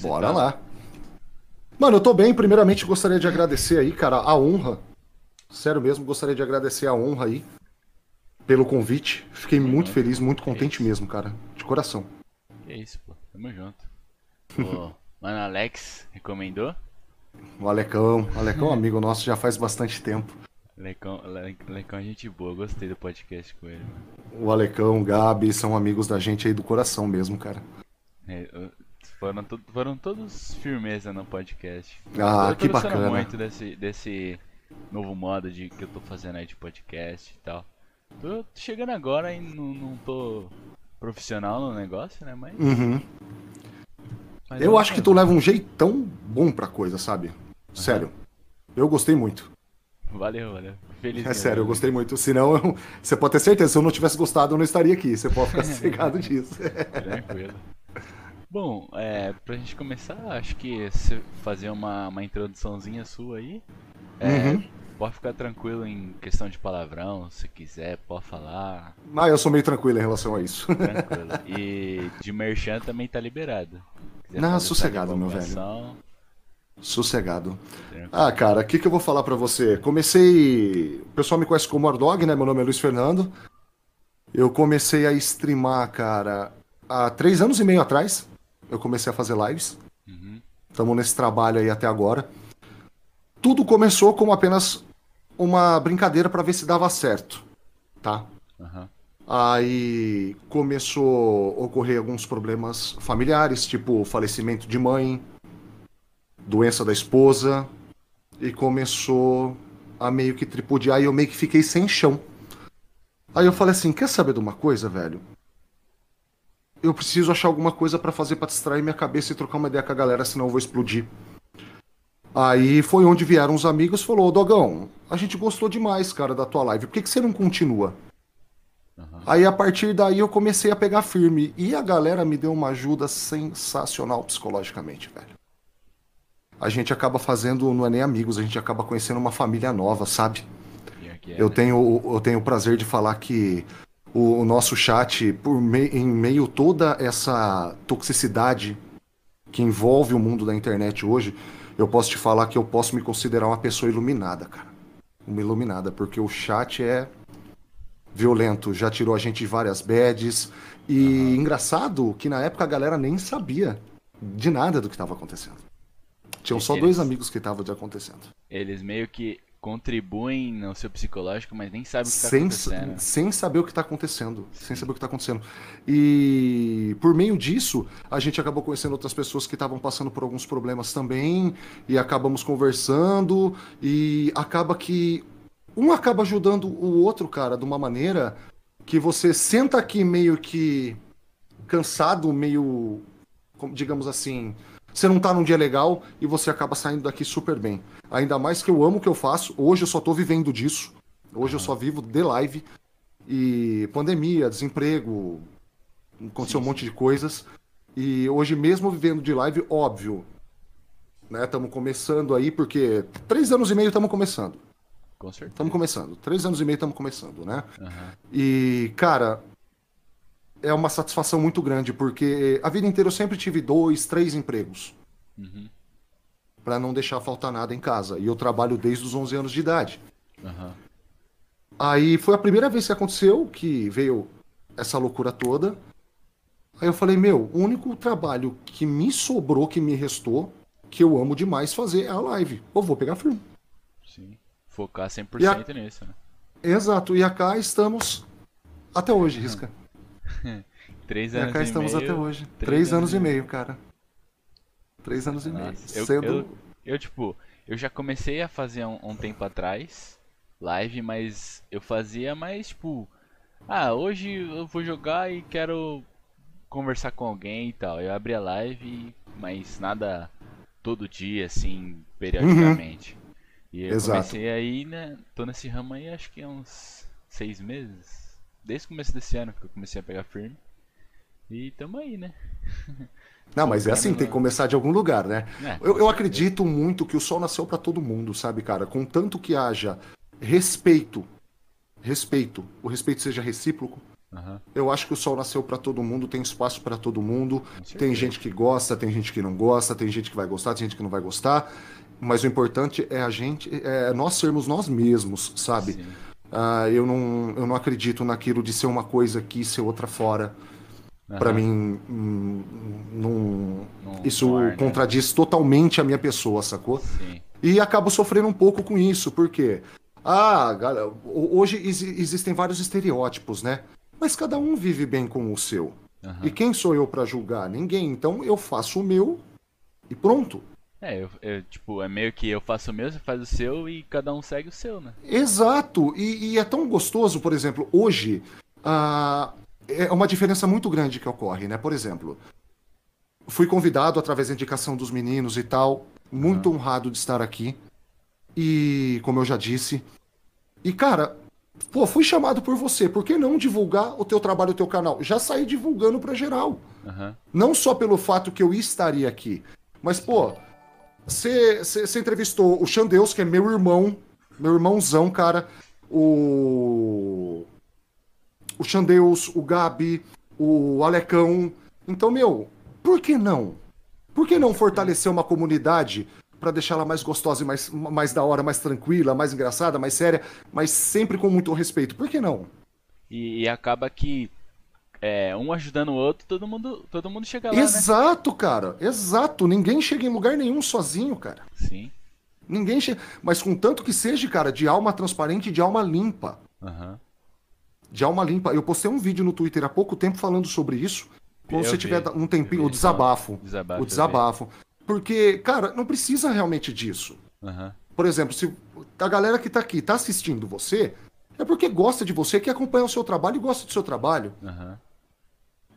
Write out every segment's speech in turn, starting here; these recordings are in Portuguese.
Bora tá? lá. Mano, eu tô bem. Primeiramente, gostaria de agradecer aí, cara, a honra. Sério mesmo, gostaria de agradecer a honra aí pelo convite. Fiquei Tamo muito junto. feliz, muito contente mesmo, cara. De coração. Que isso, pô. Tamo junto. O mano Alex recomendou? O Alecão. O Alecão é um amigo nosso já faz bastante tempo. Alecão, Alecão é gente boa, gostei do podcast com ele. Mano. O Alecão, o Gabi são amigos da gente aí do coração mesmo, cara. É, foram, to foram todos firmeza no podcast. Ah, eu que bacana. muito desse, desse novo modo de, que eu tô fazendo aí de podcast e tal. Tô chegando agora e não, não tô profissional no negócio, né? Mas. Uhum. Mas eu acho que tu leva um jeitão bom pra coisa, sabe? Sério. Eu gostei muito. Valeu, valeu. Feliz É sério, eu gostei muito. Senão, eu... você pode ter certeza, se eu não tivesse gostado, eu não estaria aqui. Você pode ficar sossegado disso. Tranquilo. Bom, é, pra gente começar, acho que fazer uma, uma introduçãozinha sua aí. É, uhum. Pode ficar tranquilo em questão de palavrão, se quiser, pode falar. Ah, eu sou meio tranquilo em relação a isso. Tranquilo. E de merchan também tá liberado. Não, sossegado, meu velho. Sossegado. Ah, cara, o que, que eu vou falar para você? Comecei. O pessoal me conhece como Ardog, né? Meu nome é Luiz Fernando. Eu comecei a streamar, cara, há três anos e meio atrás. Eu comecei a fazer lives. Estamos uhum. nesse trabalho aí até agora. Tudo começou como apenas uma brincadeira para ver se dava certo, tá? Uhum. Aí começou a ocorrer alguns problemas familiares, tipo falecimento de mãe, doença da esposa, e começou a meio que tripudiar e eu meio que fiquei sem chão. Aí eu falei assim: quer saber de uma coisa, velho? Eu preciso achar alguma coisa para fazer para distrair minha cabeça e trocar uma ideia com a galera, senão eu vou explodir. Aí foi onde vieram os amigos e falou, Dogão, a gente gostou demais, cara, da tua live. Por que, que você não continua? Uhum. Aí a partir daí eu comecei a pegar firme. E a galera me deu uma ajuda sensacional psicologicamente, velho. A gente acaba fazendo, não é nem amigos, a gente acaba conhecendo uma família nova, sabe? É, eu, né? tenho, eu tenho o prazer de falar que o, o nosso chat, por me, em meio toda essa toxicidade que envolve o mundo da internet hoje, eu posso te falar que eu posso me considerar uma pessoa iluminada, cara. Uma iluminada, porque o chat é violento, já tirou a gente de várias badges. E uhum. engraçado que na época a galera nem sabia de nada do que estava acontecendo. Tinham só eles, dois amigos que estavam acontecendo. Eles meio que contribuem no seu psicológico, mas nem sabem o que está acontecendo. Sem saber o que está acontecendo. Sim. Sem saber o que está acontecendo. E por meio disso, a gente acabou conhecendo outras pessoas que estavam passando por alguns problemas também, e acabamos conversando, e acaba que um acaba ajudando o outro, cara, de uma maneira que você senta aqui meio que cansado, meio, digamos assim, você não tá num dia legal e você acaba saindo daqui super bem. Ainda mais que eu amo o que eu faço. Hoje eu só tô vivendo disso. Hoje eu só vivo de live. E pandemia, desemprego, aconteceu um monte de coisas. E hoje mesmo vivendo de live, óbvio, né? Estamos começando aí, porque três anos e meio estamos começando. Com certeza. Estamos começando. Três anos e meio estamos começando, né? Uhum. E, cara, é uma satisfação muito grande, porque a vida inteira eu sempre tive dois, três empregos. Uhum. para não deixar faltar nada em casa. E eu trabalho desde os 11 anos de idade. Uhum. Aí foi a primeira vez que aconteceu, que veio essa loucura toda. Aí eu falei, meu, o único trabalho que me sobrou, que me restou, que eu amo demais fazer é a live. Eu vou pegar filme. Sim. Focar 100% a... nisso, né? Exato. E acá estamos até hoje, Risca. Três anos e cá estamos meio, até hoje. Três, Três anos, anos, e meio, cara. Três anos Nossa, e meio. Eu, Sendo... eu, eu, tipo, eu já comecei a fazer um, um, tempo atrás live, mas eu fazia mais, tipo, ah, hoje eu vou jogar e quero conversar com alguém e tal. Eu abri a live, mas nada todo dia, assim, periodicamente. Uhum. E eu Exato. comecei aí, né? Tô nesse ramo aí acho que há uns seis meses desde o começo desse ano que eu comecei a pegar firme. E tamo aí, né? Não, mas é assim, tem que começar de algum lugar, né? É, eu, eu acredito muito que o sol nasceu para todo mundo, sabe, cara? Contanto que haja respeito, respeito, o respeito seja recíproco, Uhum. Eu acho que o sol nasceu para todo mundo, tem espaço para todo mundo. Tem gente que gosta, tem gente que não gosta, tem gente que vai gostar, tem gente que não vai gostar. Mas o importante é a gente, é nós sermos nós mesmos, sabe? Uh, eu, não, eu não acredito naquilo de ser uma coisa aqui, ser outra fora. Uhum. Para mim, hum, não, isso ar, né? contradiz totalmente a minha pessoa, sacou? Sim. E acabo sofrendo um pouco com isso, porque ah, galera, hoje existem vários estereótipos, né? Mas cada um vive bem com o seu. Uhum. E quem sou eu para julgar? Ninguém. Então eu faço o meu e pronto. É, eu, eu, tipo, é meio que eu faço o meu, você faz o seu e cada um segue o seu, né? Exato. E, e é tão gostoso, por exemplo, hoje, uh, é uma diferença muito grande que ocorre, né? Por exemplo, fui convidado através da indicação dos meninos e tal, muito uhum. honrado de estar aqui. E, como eu já disse, e cara, Pô, fui chamado por você, por que não divulgar o teu trabalho, o teu canal? Já saí divulgando para geral. Uhum. Não só pelo fato que eu estaria aqui, mas, pô, você entrevistou o Xandeus, que é meu irmão, meu irmãozão, cara. O. O Xandeus, o Gabi, o Alecão. Então, meu, por que não? Por que não fortalecer uma comunidade para deixá-la mais gostosa e mais, mais da hora, mais tranquila, mais engraçada, mais séria, mas sempre com muito respeito. Por que não? E, e acaba que é, um ajudando o outro, todo mundo, todo mundo chega lá. Né? Exato, né? cara. Exato. Ninguém chega em lugar nenhum sozinho, cara. Sim. Ninguém chega. Mas contanto que seja, cara, de alma transparente e de alma limpa. Uhum. De alma limpa. Eu postei um vídeo no Twitter há pouco tempo falando sobre isso. Quando eu você vi. tiver um tempinho, o desabafo. desabafo. O desabafo. Porque, cara, não precisa realmente disso. Uhum. Por exemplo, se a galera que tá aqui tá assistindo você, é porque gosta de você, que acompanha o seu trabalho e gosta do seu trabalho. Uhum.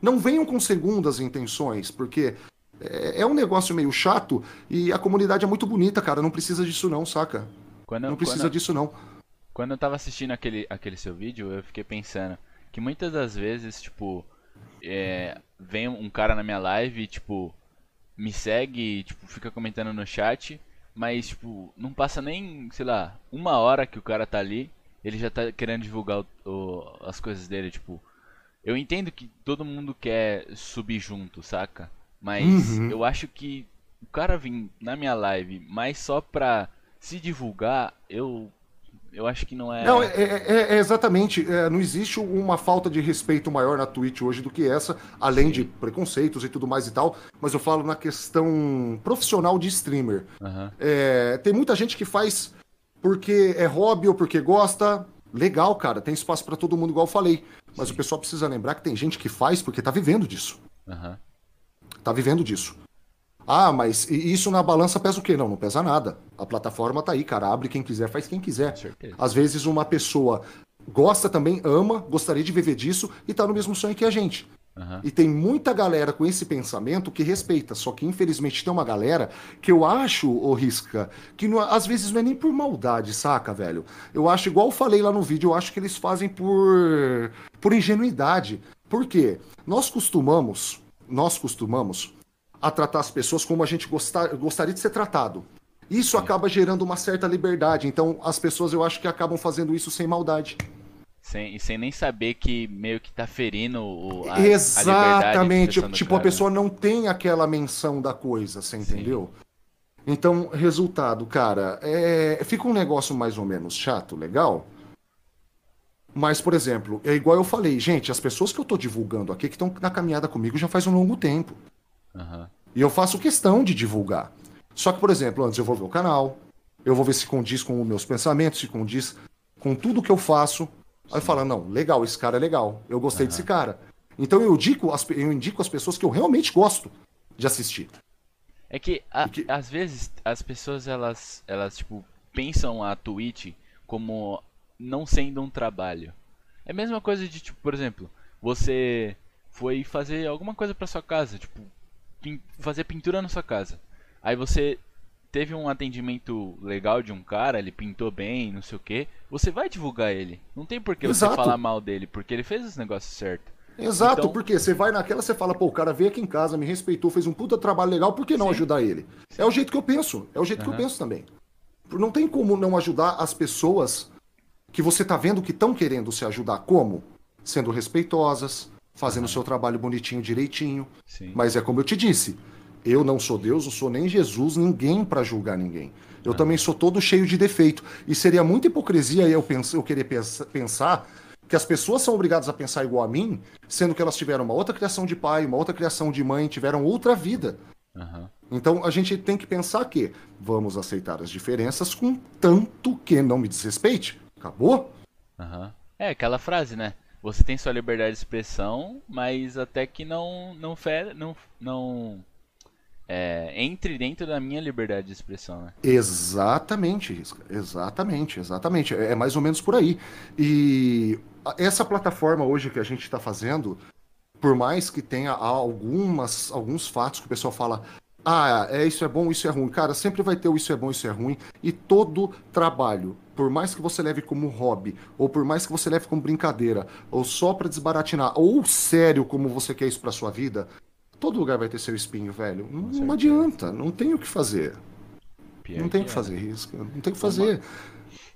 Não venham com segundas intenções, porque é, é, um negócio meio chato e a comunidade é muito bonita, cara. Não precisa disso não, saca? Quando, não precisa quando, disso não. Quando eu tava assistindo aquele, aquele seu vídeo, eu fiquei pensando que muitas das vezes, tipo, é, vem um cara na minha live e, tipo, me segue, tipo, fica comentando no chat, mas, tipo, não passa nem, sei lá, uma hora que o cara tá ali, ele já tá querendo divulgar o, o, as coisas dele, tipo. Eu entendo que todo mundo quer subir junto, saca? Mas uhum. eu acho que o cara vir na minha live mais só pra se divulgar, eu eu acho que não é. Não, é, é, é exatamente. É, não existe uma falta de respeito maior na Twitch hoje do que essa, além Sim. de preconceitos e tudo mais e tal. Mas eu falo na questão profissional de streamer. Uhum. tem muita gente que faz porque é hobby ou porque gosta. Legal, cara. Tem espaço para todo mundo, igual eu falei. Mas Sim. o pessoal precisa lembrar que tem gente que faz porque tá vivendo disso. Uhum. Tá vivendo disso. Ah, mas isso na balança pesa o quê? Não, não pesa nada. A plataforma tá aí, cara. Abre quem quiser, faz quem quiser. Às vezes uma pessoa gosta também, ama, gostaria de viver disso e tá no mesmo sonho que a gente. Uhum. E tem muita galera com esse pensamento que respeita. Só que, infelizmente, tem uma galera que eu acho, ô Risca, que não, às vezes não é nem por maldade, saca, velho? Eu acho, igual eu falei lá no vídeo, eu acho que eles fazem por, por ingenuidade. Por quê? Nós costumamos, nós costumamos a tratar as pessoas como a gente gostar, gostaria de ser tratado. Isso Sim. acaba gerando uma certa liberdade. Então, as pessoas eu acho que acabam fazendo isso sem maldade. Sem, sem nem saber que meio que tá ferindo o, a, Exatamente. A tipo, a pessoa não tem aquela menção da coisa, você entendeu? Sim. Então, resultado, cara, é... fica um negócio mais ou menos chato, legal. Mas, por exemplo, é igual eu falei, gente, as pessoas que eu tô divulgando aqui, que estão na caminhada comigo já faz um longo tempo. Uhum. E eu faço questão de divulgar. Só que, por exemplo, antes eu vou ver o canal, eu vou ver se condiz com os meus pensamentos, se condiz com tudo que eu faço. Aí eu falo, não, legal, esse cara é legal, eu gostei uhum. desse cara. Então eu indico, as, eu indico as pessoas que eu realmente gosto de assistir. É que, a, que, às vezes as pessoas elas, elas tipo pensam a Twitch como não sendo um trabalho. É a mesma coisa de tipo, por exemplo, você foi fazer alguma coisa para sua casa, tipo pin fazer pintura na sua casa. Aí você teve um atendimento legal de um cara, ele pintou bem, não sei o que, você vai divulgar ele. Não tem por que você falar mal dele, porque ele fez os negócios certo. Exato, então... porque você vai naquela, você fala, pô, o cara veio aqui em casa, me respeitou, fez um puta trabalho legal, por que não Sim. ajudar ele? É o jeito que eu penso, é o jeito uhum. que eu penso também. Não tem como não ajudar as pessoas que você tá vendo que estão querendo se ajudar. Como? sendo respeitosas, fazendo o seu trabalho bonitinho, direitinho. Sim. Mas é como eu te disse, eu não sou Deus, não sou nem Jesus, ninguém para julgar ninguém. Eu também sou todo cheio de defeito. E seria muita hipocrisia eu, pens eu querer pens pensar que as pessoas são obrigadas a pensar igual a mim, sendo que elas tiveram uma outra criação de pai, uma outra criação de mãe, tiveram outra vida. Uhum. Então a gente tem que pensar que vamos aceitar as diferenças com tanto que não me desrespeite. Acabou? Uhum. É aquela frase, né? Você tem sua liberdade de expressão, mas até que não não fer, não não é, entre dentro da minha liberdade de expressão, né? Exatamente, Risca. Exatamente, exatamente. É, é mais ou menos por aí. E essa plataforma hoje que a gente está fazendo, por mais que tenha algumas, alguns fatos que o pessoal fala, ah, é isso é bom, isso é ruim. Cara, sempre vai ter o isso é bom, isso é ruim. E todo trabalho, por mais que você leve como hobby, ou por mais que você leve como brincadeira, ou só para desbaratinar, ou sério como você quer isso para sua vida, Todo lugar vai ter seu espinho, velho. Não, adianta, não tem o que fazer. Pior não tem o que, que fazer, é. risco. Não tem o que fazer.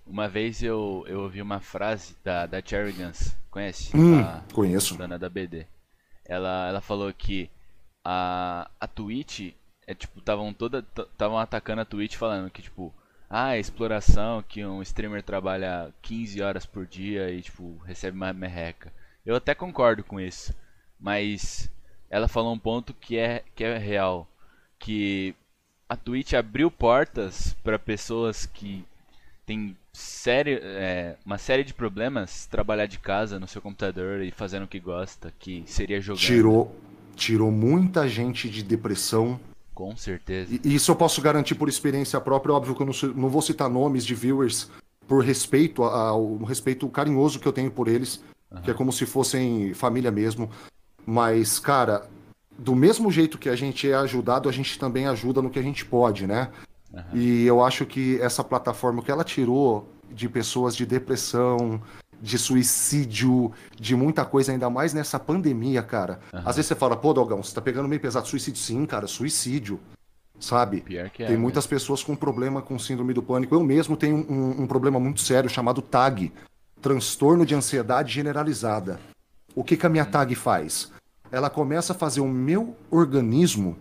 Uma, uma, vez eu, eu ouvi uma frase da, da Cherry Guns. Conhece? Hum, a, conheço. Dona da BD. Ela, ela falou que a, a Twitch é tipo, estavam toda estavam atacando a Twitch falando que tipo, ah, exploração, que um streamer trabalha 15 horas por dia e tipo, recebe uma merreca. Eu até concordo com isso, mas ela falou um ponto que é, que é real. Que a Twitch abriu portas para pessoas que têm série, é, uma série de problemas trabalhar de casa no seu computador e fazendo o que gosta, que seria jogar. Tirou, tirou muita gente de depressão. Com certeza. E isso eu posso garantir por experiência própria. Óbvio que eu não, não vou citar nomes de viewers por respeito ao respeito carinhoso que eu tenho por eles, uhum. que é como se fossem família mesmo. Mas, cara, do mesmo jeito que a gente é ajudado, a gente também ajuda no que a gente pode, né? Uhum. E eu acho que essa plataforma que ela tirou de pessoas de depressão, de suicídio, de muita coisa, ainda mais nessa pandemia, cara. Uhum. Às vezes você fala, pô, Dogão, você tá pegando meio pesado. Suicídio, sim, cara, suicídio. Sabe? Pior que é, Tem muitas pessoas com problema com síndrome do pânico. Eu mesmo tenho um, um problema muito sério chamado TAG transtorno de ansiedade generalizada. O que, que a minha. TAG faz? ela começa a fazer o meu organismo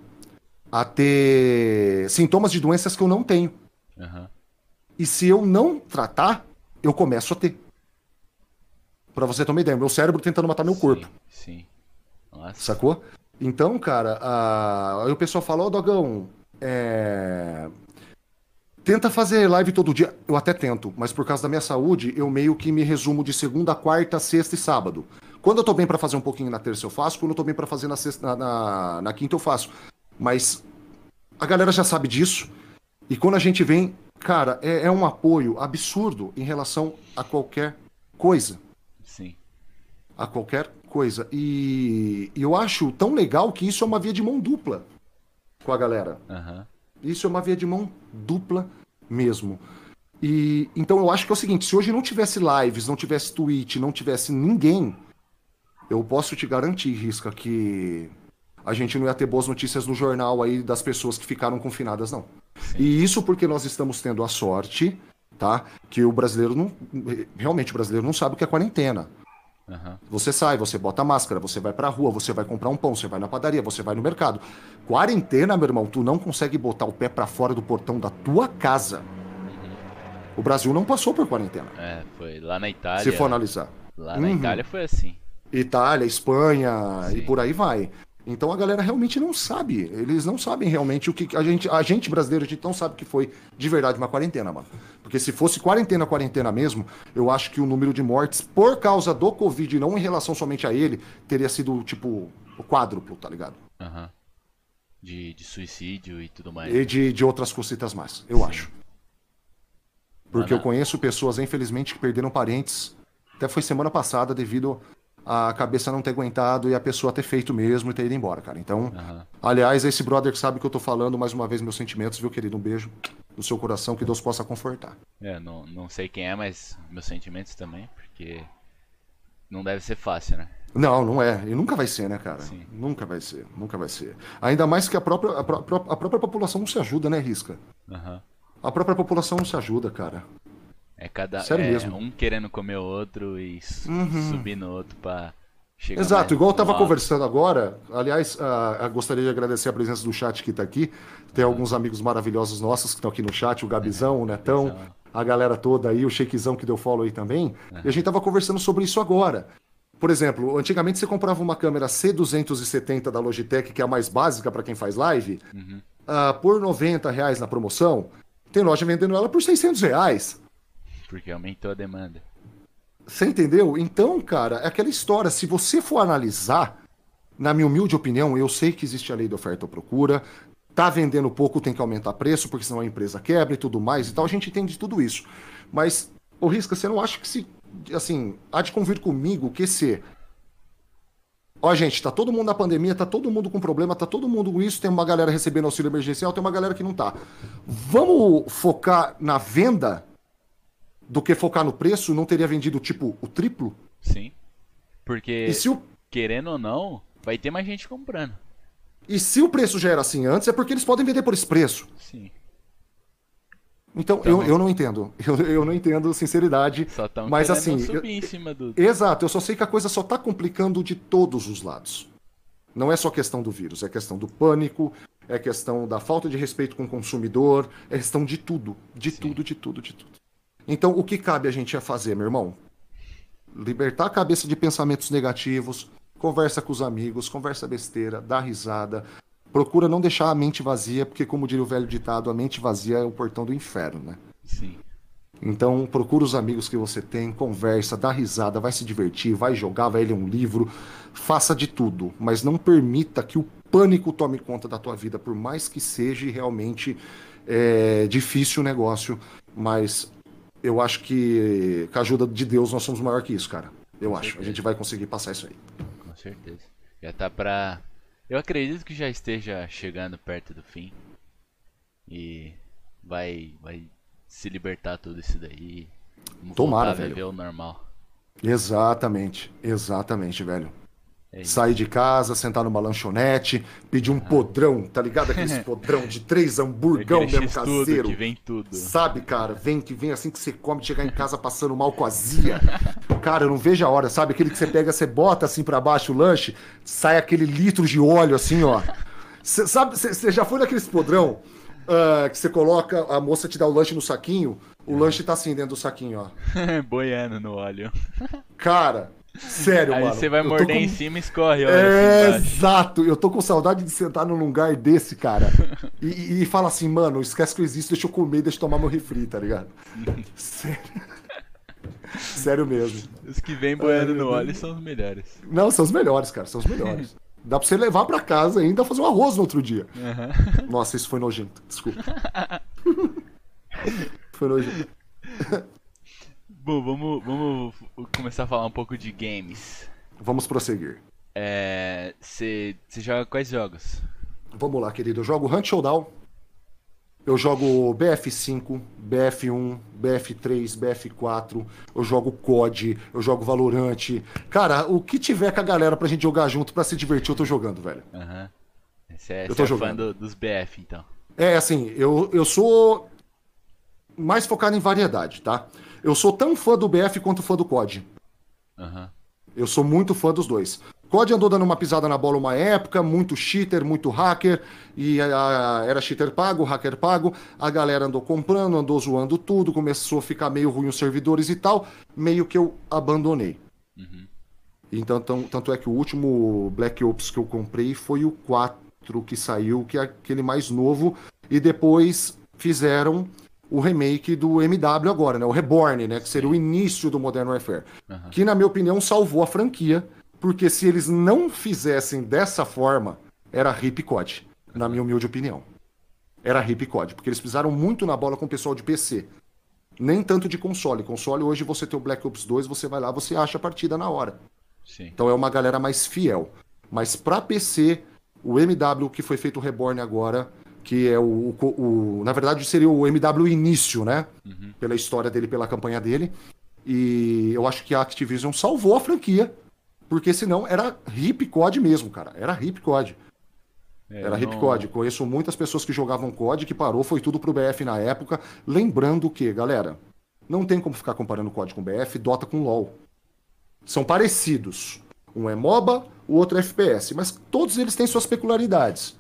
a ter sintomas de doenças que eu não tenho. Uhum. E se eu não tratar, eu começo a ter. Pra você ter uma ideia, meu cérebro tentando matar meu sim, corpo. Sim. Nossa. Sacou? Então, cara, a... aí o pessoal fala, ó, oh, Dogão, é... Tenta fazer live todo dia. Eu até tento, mas por causa da minha saúde, eu meio que me resumo de segunda, quarta, sexta e sábado. Quando eu tô bem para fazer um pouquinho na terça, eu faço. Quando eu tô bem para fazer na, sexta, na, na, quinta, eu faço. Mas a galera já sabe disso. E quando a gente vem, cara, é, é um apoio absurdo em relação a qualquer coisa. Sim. A qualquer coisa. E, e, eu acho tão legal que isso é uma via de mão dupla com a galera. Uhum. Isso é uma via de mão dupla mesmo. E então eu acho que é o seguinte: se hoje não tivesse lives, não tivesse Twitch, não tivesse ninguém eu posso te garantir, Risca, que a gente não ia ter boas notícias no jornal aí das pessoas que ficaram confinadas, não. Sim. E isso porque nós estamos tendo a sorte, tá? Que o brasileiro não. Realmente o brasileiro não sabe o que é quarentena. Uhum. Você sai, você bota máscara, você vai pra rua, você vai comprar um pão, você vai na padaria, você vai no mercado. Quarentena, meu irmão, tu não consegue botar o pé para fora do portão da tua casa. Uhum. O Brasil não passou por quarentena. É, foi lá na Itália. Se for analisar. Lá na uhum. Itália foi assim. Itália, Espanha Sim. e por aí vai. Então a galera realmente não sabe. Eles não sabem realmente o que a gente, a gente brasileiro, a gente não sabe que foi de verdade uma quarentena, mano. Porque se fosse quarentena, quarentena mesmo, eu acho que o número de mortes por causa do Covid, não em relação somente a ele, teria sido tipo o quádruplo, tá ligado? Uhum. De, de suicídio e tudo mais. E de, de outras cositas mais, eu Sim. acho. Porque eu conheço pessoas, infelizmente, que perderam parentes. Até foi semana passada devido a cabeça não ter aguentado e a pessoa ter feito mesmo e ter ido embora, cara. Então, uhum. aliás, esse brother que sabe que eu tô falando, mais uma vez, meus sentimentos, viu, querido? Um beijo no seu coração, que Deus possa confortar. É, não, não sei quem é, mas meus sentimentos também, porque não deve ser fácil, né? Não, não é. E nunca vai ser, né, cara? Sim. Nunca vai ser, nunca vai ser. Ainda mais que a própria, a, própria, a própria população não se ajuda, né, Risca? Uhum. A própria população não se ajuda, cara. É cada Sério é, mesmo. um querendo comer o outro e uhum. subir no outro pra chegar Exato, igual eu tava alto. conversando agora. Aliás, uh, gostaria de agradecer a presença do chat que tá aqui. Tem uhum. alguns amigos maravilhosos nossos que estão aqui no chat, o Gabizão, o Netão, a galera toda aí, o Shakezão que deu follow aí também. Uhum. E a gente tava conversando sobre isso agora. Por exemplo, antigamente você comprava uma câmera C270 da Logitech, que é a mais básica para quem faz live, uh, por 90 reais na promoção. Tem loja vendendo ela por 600 reais. Porque aumentou a demanda. Você entendeu? Então, cara, é aquela história. Se você for analisar, na minha humilde opinião, eu sei que existe a lei de oferta e procura. Tá vendendo pouco, tem que aumentar preço, porque senão a empresa quebra e tudo mais e tal. A gente entende tudo isso. Mas, o Risca, você não acha que se. Assim, há de convir comigo que se. Ó, gente, tá todo mundo na pandemia, tá todo mundo com problema, tá todo mundo com isso, tem uma galera recebendo auxílio emergencial, tem uma galera que não tá. Vamos focar na venda do que focar no preço, não teria vendido tipo o triplo? Sim. Porque, o... querendo ou não, vai ter mais gente comprando. E se o preço já era assim antes, é porque eles podem vender por esse preço. Sim. Então, então eu, eu não entendo. Eu, eu não entendo sinceridade. Só tão mas assim. Subir eu, em cima do... Exato, eu só sei que a coisa só tá complicando de todos os lados. Não é só questão do vírus, é questão do pânico, é questão da falta de respeito com o consumidor, é questão de tudo. De Sim. tudo, de tudo, de tudo. Então, o que cabe a gente a fazer, meu irmão? Libertar a cabeça de pensamentos negativos, conversa com os amigos, conversa besteira, dá risada. Procura não deixar a mente vazia, porque, como diria o velho ditado, a mente vazia é o portão do inferno, né? Sim. Então, procura os amigos que você tem, conversa, dá risada, vai se divertir, vai jogar, vai ler um livro, faça de tudo, mas não permita que o pânico tome conta da tua vida, por mais que seja realmente é, difícil o negócio, mas eu acho que com a ajuda de Deus nós somos maior que isso, cara. Eu com acho. Certeza. A gente vai conseguir passar isso aí. Com certeza. Já tá pra. Eu acredito que já esteja chegando perto do fim. E vai, vai se libertar tudo isso daí. Vamos Tomara, velho. viver o normal. Exatamente, exatamente, velho. É Sair de casa, sentar numa lanchonete, pedir um ah. podrão, tá ligado? Aqueles podrão de três hamburgão Aquele mesmo caseiro. Que vem tudo. Sabe, cara? Vem que vem assim que você come, chegar em casa passando mal com azia. cara, eu não vejo a hora, sabe? Aquele que você pega, você bota assim para baixo o lanche, sai aquele litro de óleo assim, ó. Cê, sabe, você já foi naqueles podrão uh, que você coloca, a moça te dá o lanche no saquinho, o lanche tá assim dentro do saquinho, ó. Boiando no óleo. Cara, Sério, Aí mano. Aí você vai morder com... em cima e escorre, olha. É, assim exato. Eu tô com saudade de sentar num lugar desse, cara. e, e fala assim, mano, esquece que eu existo, deixa eu comer, deixa eu tomar meu refri, tá ligado? Sério. Sério mesmo. Os que vêm boiando é, no óleo são os melhores. Não, são os melhores, cara. São os melhores. Dá pra você levar pra casa ainda fazer um arroz no outro dia. Uhum. Nossa, isso foi nojento. Desculpa. foi nojento. Bom, vamos, vamos começar a falar um pouco de games. Vamos prosseguir. Você é, joga quais jogos? Vamos lá, querido. Eu jogo Hunt Showdown. Eu jogo BF5, BF1, BF3, BF4. Eu jogo COD. Eu jogo Valorant. Cara, o que tiver com a galera pra gente jogar junto, pra se divertir, eu tô jogando, velho. Aham. Uhum. Você é, eu tô é jogando. fã do, dos BF, então. É, assim, eu, eu sou mais focado em variedade, tá? Eu sou tão fã do BF quanto fã do COD. Uhum. Eu sou muito fã dos dois. COD andou dando uma pisada na bola uma época, muito cheater, muito hacker, e a, a, era cheater pago, hacker pago, a galera andou comprando, andou zoando tudo, começou a ficar meio ruim os servidores e tal, meio que eu abandonei. Uhum. Então, tão, tanto é que o último Black Ops que eu comprei foi o 4 que saiu, que é aquele mais novo, e depois fizeram o remake do MW agora, né? O Reborn, né? Que seria o início do Modern Warfare. Uhum. Que, na minha opinião, salvou a franquia, porque se eles não fizessem dessa forma, era hip na minha humilde opinião. Era hip porque eles pisaram muito na bola com o pessoal de PC. Nem tanto de console. Console, hoje você tem o Black Ops 2, você vai lá, você acha a partida na hora. Sim. Então é uma galera mais fiel. Mas para PC, o MW que foi feito o Reborn agora, que é o, o, o, na verdade seria o MW início, né? Uhum. Pela história dele, pela campanha dele. E eu acho que a Activision salvou a franquia, porque senão era hip COD mesmo, cara. Era hip COD. É, era hip COD. Conheço muitas pessoas que jogavam COD, que parou, foi tudo pro BF na época. Lembrando que, galera, Não tem como ficar comparando COD com BF, Dota com LoL. São parecidos. Um é MOBA, o outro é FPS, mas todos eles têm suas peculiaridades.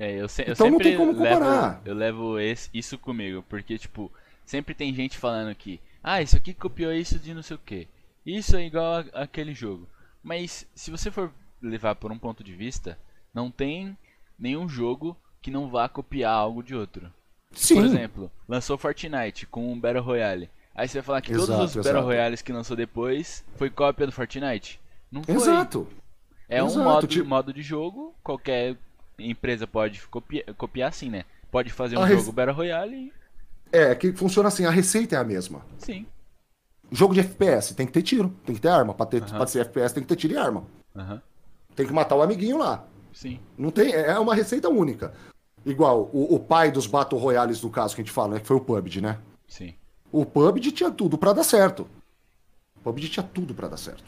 É, eu, se, então eu não tem como comparar. Levo, eu levo esse, isso comigo, porque, tipo, sempre tem gente falando que, ah, isso aqui copiou isso de não sei o que. Isso é igual a, aquele jogo. Mas se você for levar por um ponto de vista, não tem nenhum jogo que não vá copiar algo de outro. Sim. Por exemplo, lançou Fortnite com um Battle Royale. Aí você vai falar que exato, todos os exato. Battle Royales que lançou depois foi cópia do Fortnite. Não foi. Exato. É exato. um modo, tipo... modo de jogo, qualquer empresa pode copiar, copiar assim, né? Pode fazer um a jogo Battle Royale e... É, que funciona assim, a receita é a mesma. Sim. Jogo de FPS tem que ter tiro, tem que ter arma. Pra, ter, pra ser FPS tem que ter tiro e arma. Tem que matar o amiguinho lá. Sim. Não tem, é uma receita única. Igual o, o pai dos Battle Royales do caso que a gente fala, né? Que foi o PUBG, né? Sim. O PUBG tinha tudo para dar certo. O PUBG tinha tudo para dar certo.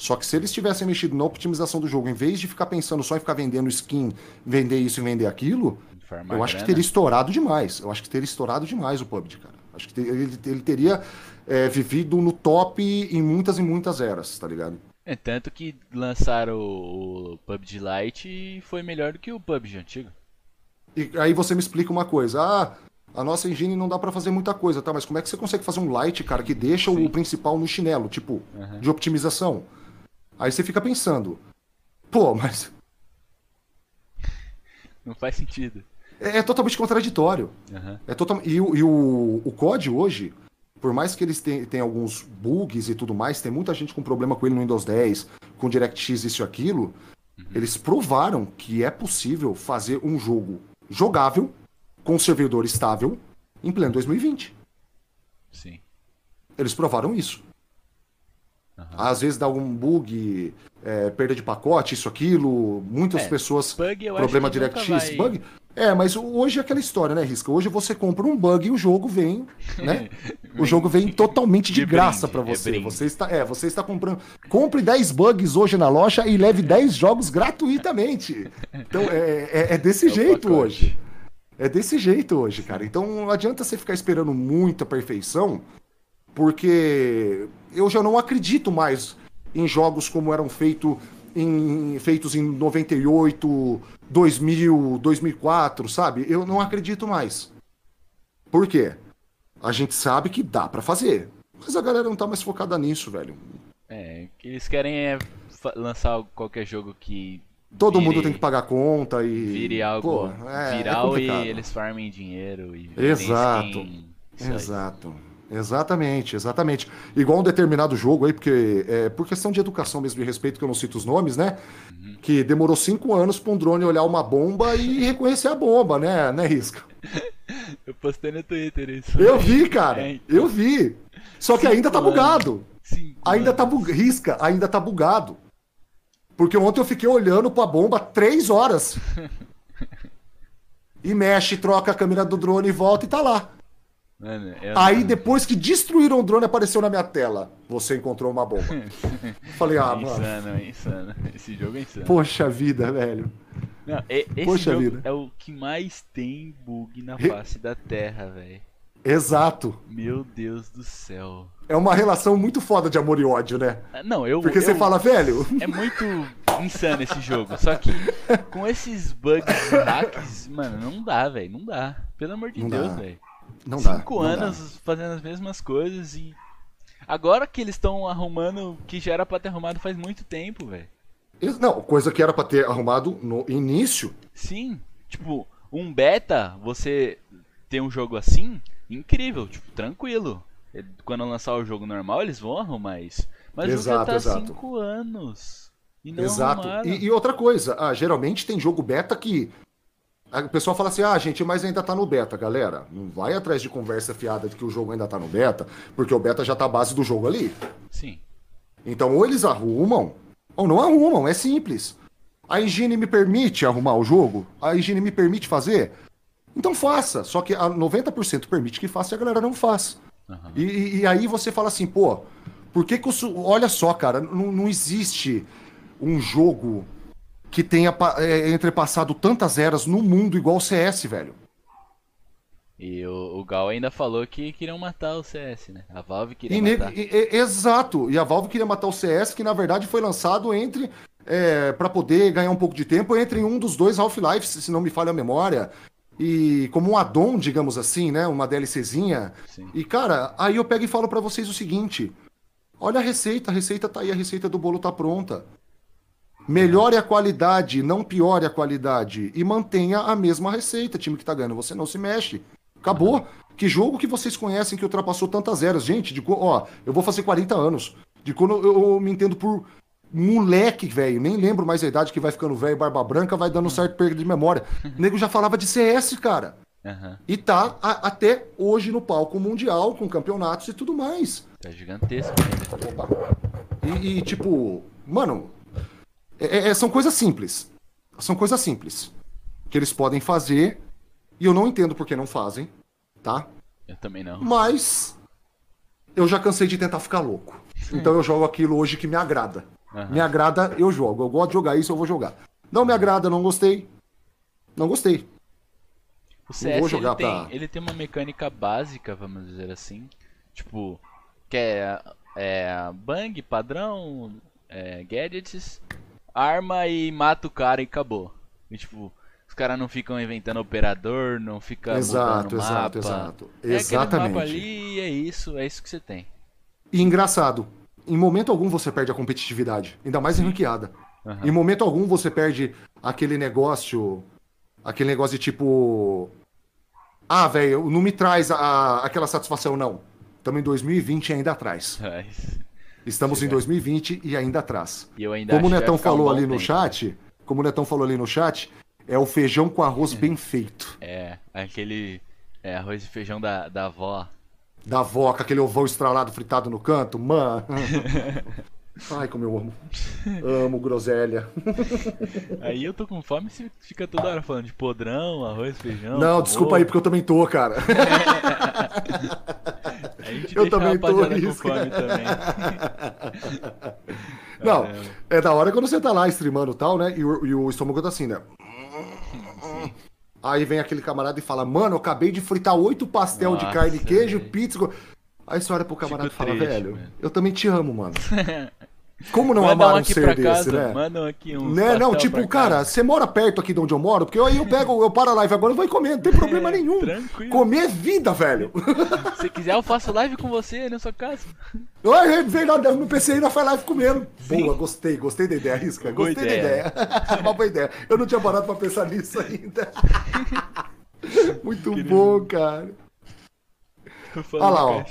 Só que se eles tivessem mexido na optimização do jogo, em vez de ficar pensando só em ficar vendendo skin, vender isso e vender aquilo, eu acho grana. que teria estourado demais. Eu acho que teria estourado demais o PUBG, cara. Acho que ele, ele teria é, vivido no top em muitas e muitas eras, tá ligado? É, tanto que lançaram o, o PUBG Lite e foi melhor do que o PUBG antigo. E aí você me explica uma coisa. Ah, a nossa engine não dá para fazer muita coisa, tá? Mas como é que você consegue fazer um light, cara, que deixa Sim. o principal no chinelo, tipo, uhum. de optimização? Aí você fica pensando, pô, mas. Não faz sentido. É, é totalmente contraditório. Uhum. É total... E, o, e o, o COD hoje, por mais que eles tenham, alguns bugs e tudo mais, tem muita gente com problema com ele no Windows 10, com DirectX, isso e aquilo. Uhum. Eles provaram que é possível fazer um jogo jogável, com servidor estável, em pleno 2020. Sim. Eles provaram isso. Uhum. Às vezes dá algum bug, é, perda de pacote, isso, aquilo. Muitas é, pessoas. Bug, problema DirectX, vai... bug. É, mas hoje é aquela história, né, Risca? Hoje você compra um bug e o jogo vem, né? o jogo vem totalmente de, de graça para você. É você está, é, você está comprando. Compre 10 bugs hoje na loja e leve 10 jogos gratuitamente. Então é, é, é desse é jeito hoje. É desse jeito hoje, cara. Então não adianta você ficar esperando muita perfeição, porque eu já não acredito mais em jogos como eram feito em, feitos em 98, 2000, 2004, sabe? Eu não acredito mais. Por quê? A gente sabe que dá para fazer. Mas a galera não tá mais focada nisso, velho. É, que eles querem é lançar qualquer jogo que. Todo vire, mundo tem que pagar conta e. Vire algo Pô, é, viral é e eles farmem dinheiro. E Exato. Exato. Exatamente, exatamente. Igual um determinado jogo aí, porque é por questão de educação mesmo, de respeito, que eu não cito os nomes, né? Uhum. Que demorou cinco anos para um drone olhar uma bomba e reconhecer a bomba, né, né, Risca? Eu postei no Twitter isso. Eu vi, cara. É, então. Eu vi. Só que cinco ainda tá bugado. Ainda tá bug... Risca, ainda tá bugado. Porque ontem eu fiquei olhando pra bomba três horas. e mexe, troca a câmera do drone e volta e tá lá. Mano, Aí depois que destruíram o drone, apareceu na minha tela. Você encontrou uma bomba. Falei, ah, é insano, mano. É insano, Esse jogo é insano. Poxa vida, velho. Não, esse Poxa jogo vida. é o que mais tem bug na face da Terra, velho. Exato. Meu Deus do céu. É uma relação muito foda de amor e ódio, né? Ah, não, eu. Porque eu, você fala, velho. É muito insano esse jogo. Só que com esses bugs e hacks, mano, não dá, velho. Não dá. Pelo amor de não Deus, velho. Não Cinco dá, anos dá. fazendo as mesmas coisas e. Agora que eles estão arrumando que já era pra ter arrumado faz muito tempo, velho. Não, coisa que era pra ter arrumado no início. Sim. Tipo, um beta, você ter um jogo assim, incrível, tipo, tranquilo. Quando lançar o jogo normal, eles vão arrumar isso. Mas exato, jogo tá 5 anos. E não Exato. E, e, outra coisa, ah, geralmente tem jogo beta que o pessoal fala assim: ah, gente, mas ainda tá no beta, galera. Não vai atrás de conversa fiada de que o jogo ainda tá no beta, porque o beta já tá a base do jogo ali. Sim. Então, ou eles arrumam, ou não arrumam, é simples. A engine me permite arrumar o jogo? A engine me permite fazer? Então faça. Só que a 90% permite que faça e a galera não faz. Uhum. E, e, aí você fala assim, pô, por que que o. Olha só, cara, não, não existe um jogo que tenha é, entrepassado tantas eras no mundo igual o CS, velho. E o, o, Gal ainda falou que queriam matar o CS, né? A Valve queria e matar. E, e, exato. E a Valve queria matar o CS, que na verdade foi lançado entre. É, para poder ganhar um pouco de tempo entre um dos dois Half-Life, se não me falha a memória. E como um addon, digamos assim, né? Uma DLCzinha. Sim. E, cara, aí eu pego e falo para vocês o seguinte: olha a receita, a receita tá aí, a receita do bolo tá pronta. Melhore a qualidade, não piore a qualidade. E mantenha a mesma receita. Time que tá ganhando, você não se mexe. Acabou. Que jogo que vocês conhecem que ultrapassou tantas eras? Gente, de, ó, eu vou fazer 40 anos. De quando eu, eu me entendo por moleque, velho. Nem lembro mais a idade que vai ficando velho, barba branca, vai dando certo perda de memória. O nego já falava de CS, cara. Uhum. E tá a, até hoje no palco mundial, com campeonatos e tudo mais. Tá gigantesco. Né? E, e, tipo, mano, é, é, é, são coisas simples. São coisas simples. Que eles podem fazer e eu não entendo por que não fazem, tá? Eu também não. Mas eu já cansei de tentar ficar louco. Então eu jogo aquilo hoje que me agrada. Uhum. Me agrada, eu jogo. Eu gosto de jogar isso, eu vou jogar. Não me agrada, não gostei. Não gostei. O CS vou jogar ele, tem, pra... ele tem uma mecânica básica, vamos dizer assim. Tipo, que é, é bang, padrão, é, gadgets, arma e mata o cara e acabou. E, tipo, os caras não ficam inventando operador, não ficam exato, exato, mapa. Exato, é Exatamente. mapa ali é isso, é isso que você tem. E engraçado, em momento algum você perde a competitividade, ainda mais em ranqueada. Uhum. Em momento algum você perde aquele negócio, aquele negócio de tipo, ah, velho, não me traz a, aquela satisfação não. Estamos em 2020 e ainda atrás. É Estamos em 2020 e ainda atrás. E ainda como o Netão falou ali no tempo. chat, como o Netão falou ali no chat, é o feijão com arroz bem feito. É, aquele é, arroz e feijão da, da avó. Da avó, com aquele ovão estralado fritado no canto, mano. Ai, como eu amo. Amo groselha. Aí eu tô com fome e você fica toda hora falando de podrão, arroz, feijão. Não, desculpa aí, porque eu também tô, cara. eu também tô nisso. Também. Não, é da hora quando você tá lá streamando e tal, né? E o, e o estômago tá assim, né? Aí vem aquele camarada e fala, mano, eu acabei de fritar oito pastel Nossa, de carne, queijo, pizza. Aí você olha pro camarada e fala, velho, eu também te amo, mano. Como não amar um ser desse, casa, né? Mandam aqui um. Né? Não, tipo, cara, você mora perto aqui de onde eu moro? Porque aí eu pego, eu paro a live agora e vou comer, não tem problema é, nenhum. Tranquilo. Comer é vida, velho. Se quiser, eu faço live com você na sua casa. Vem lá no PC ainda faz live comendo. Sim. Boa, gostei, gostei da ideia, Risca. Gostei da ideia. Uma boa ideia. Eu não tinha parado pra pensar nisso ainda. Muito Querido. bom, cara. Olha lá, ó.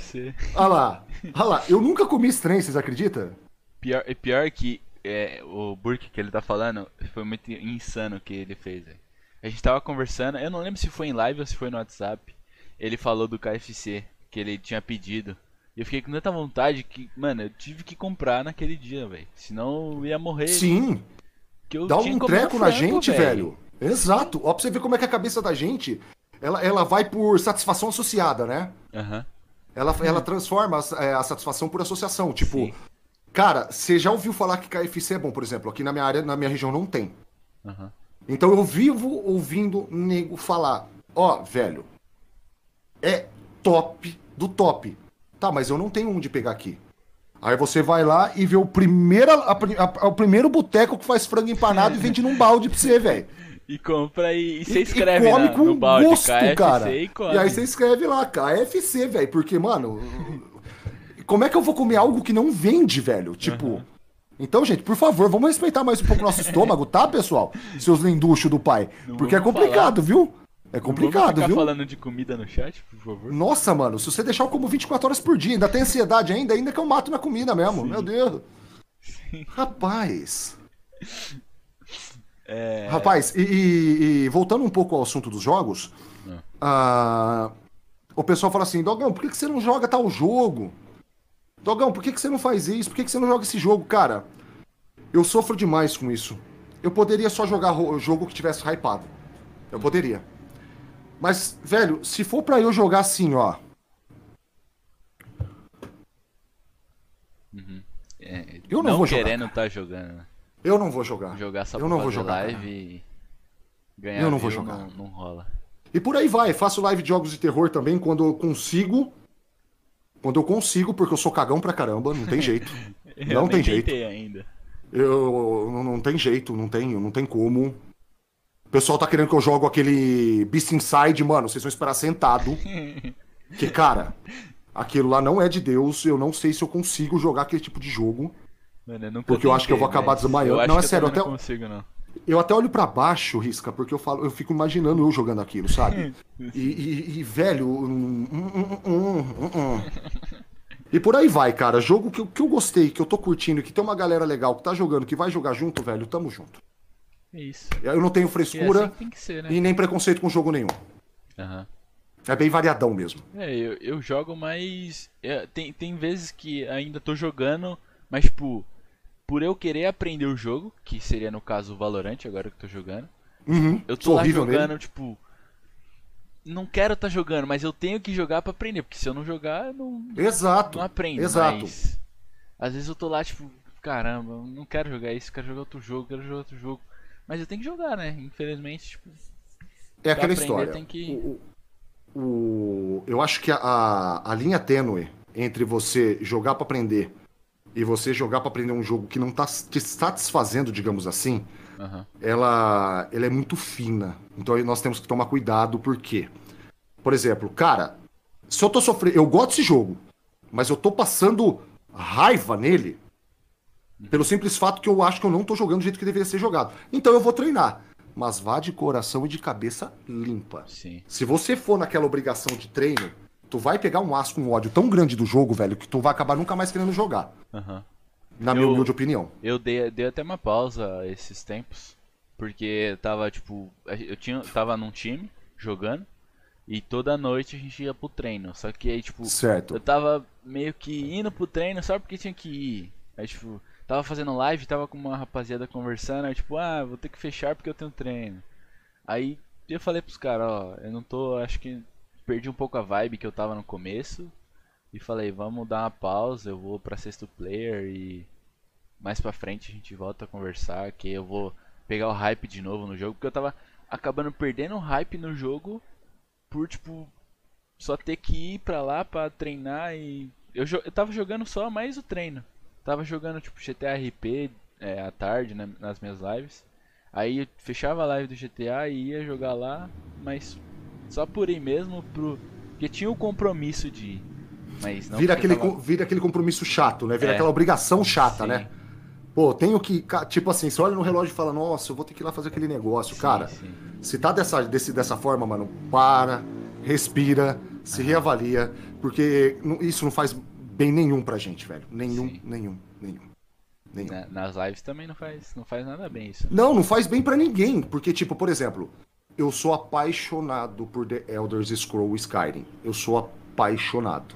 Olha lá. Olha lá. Eu nunca comi estranho, vocês acreditam? Pior, pior que é, o Burke que ele tá falando foi muito insano o que ele fez. Véio. A gente tava conversando, eu não lembro se foi em live ou se foi no WhatsApp. Ele falou do KFC que ele tinha pedido. E eu fiquei com tanta vontade que, mano, eu tive que comprar naquele dia, velho. Senão eu ia morrer. Sim. Dá um treco na gente, velho. Exato. Ó, pra você ver como é que a cabeça da gente, ela, ela vai por satisfação associada, né? Uhum. Ela, ela transforma a, é, a satisfação por associação. Tipo, Sim. Cara, você já ouviu falar que KFC é bom, por exemplo? Aqui na minha área, na minha região, não tem. Uhum. Então eu vivo ouvindo nego falar: Ó, oh, velho, é top do top. Tá, mas eu não tenho onde pegar aqui. Aí você vai lá e vê o, primeiro, a, a, o primeiro boteco que faz frango empanado e vende num balde pra você, velho. E compra e, e você escreve e come na, com no balde gosto, KFC cara. e. E aí você escreve lá, KFC, velho. Porque, mano, como é que eu vou comer algo que não vende, velho? Tipo. Uhum. Então, gente, por favor, vamos respeitar mais um pouco o nosso estômago, tá, pessoal? Seus linduchos do pai. Não Porque é complicado, falar. viu? É complicado, não ficar viu? falando de comida no chat, por favor. Nossa, mano, se você deixar eu como 24 horas por dia, ainda tem ansiedade ainda, ainda que eu mato na comida mesmo. Sim. Meu Deus. Sim. Rapaz. É... Rapaz, e, e, e, voltando um pouco ao assunto dos jogos, ah. uh, o pessoal fala assim, Dogão, por que você não joga tal jogo? Dogão, por que, que você não faz isso? Por que, que você não joga esse jogo? Cara, eu sofro demais com isso. Eu poderia só jogar o jogo que tivesse hypado. Eu poderia. Mas, velho, se for para eu jogar assim, ó. Uhum. É, eu não, não vou querendo estar tá jogando. Né? Eu não vou jogar. Jogar só eu não vou jogar, live cara. e ganhar eu não vou jogar. Não, não rola. E por aí vai. Faço live de jogos de terror também quando eu consigo. Quando eu consigo, porque eu sou cagão pra caramba, não tem jeito. não tem jeito. ainda. Eu não, não tem jeito, não tem, não tem como. O pessoal tá querendo que eu jogue aquele Beast Inside, mano, vocês vão esperar sentado. que, cara, aquilo lá não é de Deus, eu não sei se eu consigo jogar aquele tipo de jogo. Mano, eu porque eu acho que eu vou acabar desmaiando. Não, é sério, eu até. Não consigo, não. Eu até olho para baixo, Risca, porque eu falo, eu fico imaginando eu jogando aquilo, sabe? e, e, e, velho. Hum, hum, hum, e por aí vai, cara. Jogo que, que eu gostei, que eu tô curtindo, que tem uma galera legal que tá jogando, que vai jogar junto, velho, tamo junto. É isso. Eu não tenho frescura é assim ser, né? e nem preconceito com jogo nenhum. Uhum. É bem variadão mesmo. É, eu, eu jogo, mas. É, tem, tem vezes que ainda tô jogando, mas tipo por eu querer aprender o jogo, que seria no caso o Valorant, agora que eu tô jogando. Uhum, eu tô lá jogando, nele. tipo. Não quero estar tá jogando, mas eu tenho que jogar para aprender, porque se eu não jogar, eu não. Exato. Não aprendo. Exato. Mas, às vezes eu tô lá, tipo, caramba, não quero jogar isso, quero jogar outro jogo, quero jogar outro jogo. Mas eu tenho que jogar, né? Infelizmente, tipo. É aquela história. Tem que... o, o, eu acho que a, a linha tênue entre você jogar para aprender e você jogar para aprender um jogo que não tá te satisfazendo, digamos assim, uhum. ela, ela é muito fina. Então aí nós temos que tomar cuidado, porque, por exemplo, cara, se eu tô sofrendo. Eu gosto desse jogo, mas eu tô passando raiva nele pelo simples fato que eu acho que eu não tô jogando do jeito que deveria ser jogado. Então eu vou treinar. Mas vá de coração e de cabeça limpa. Sim. Se você for naquela obrigação de treino, tu vai pegar um asco, um ódio tão grande do jogo, velho, que tu vai acabar nunca mais querendo jogar. Uhum. Na eu, minha humilde opinião. Eu dei, dei até uma pausa esses tempos. Porque tava, tipo, eu tinha, tava num time jogando. E toda noite a gente ia pro treino. Só que aí, tipo, certo. eu tava meio que indo pro treino só porque tinha que ir. Aí, tipo, tava fazendo live, tava com uma rapaziada conversando. Aí, tipo, ah, vou ter que fechar porque eu tenho treino. Aí eu falei pros caras, ó, eu não tô, acho que perdi um pouco a vibe que eu tava no começo. E falei, vamos dar uma pausa, eu vou pra sexto player e mais pra frente a gente volta a conversar, que eu vou pegar o hype de novo no jogo, porque eu tava acabando perdendo o hype no jogo por tipo só ter que ir pra lá pra treinar e eu, eu tava jogando só mais o treino. Tava jogando tipo GTA RP é, à tarde né, nas minhas lives. Aí eu fechava a live do GTA e ia jogar lá, mas só por ir mesmo, pro... porque tinha o compromisso de ir. Mas não vira, aquele, tava... vira aquele compromisso chato, né? Vira é. aquela obrigação chata, sim. né? Pô, tenho que. Tipo assim, você olha no relógio e fala, nossa, eu vou ter que ir lá fazer aquele negócio. Sim, Cara, sim. se tá dessa, desse, dessa forma, mano, para, respira, se reavalia, porque isso não faz bem nenhum pra gente, velho. Nenhum, sim. nenhum, nenhum. nenhum. nas lives também não faz, não faz nada bem isso. Não, não faz bem para ninguém. Porque, tipo, por exemplo, eu sou apaixonado por The Elder Scrolls Skyrim. Eu sou apaixonado.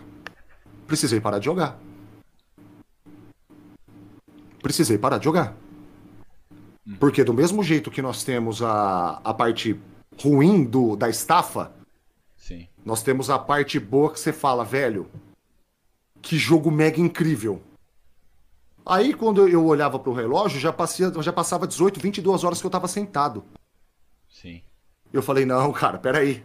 Precisei parar de jogar. Precisei parar de jogar. Hum. Porque do mesmo jeito que nós temos a, a parte ruim do, da estafa, Sim. nós temos a parte boa que você fala, velho, que jogo mega incrível. Aí quando eu olhava pro relógio, já, passia, já passava 18, 22 horas que eu tava sentado. Sim. Eu falei, não, cara, peraí.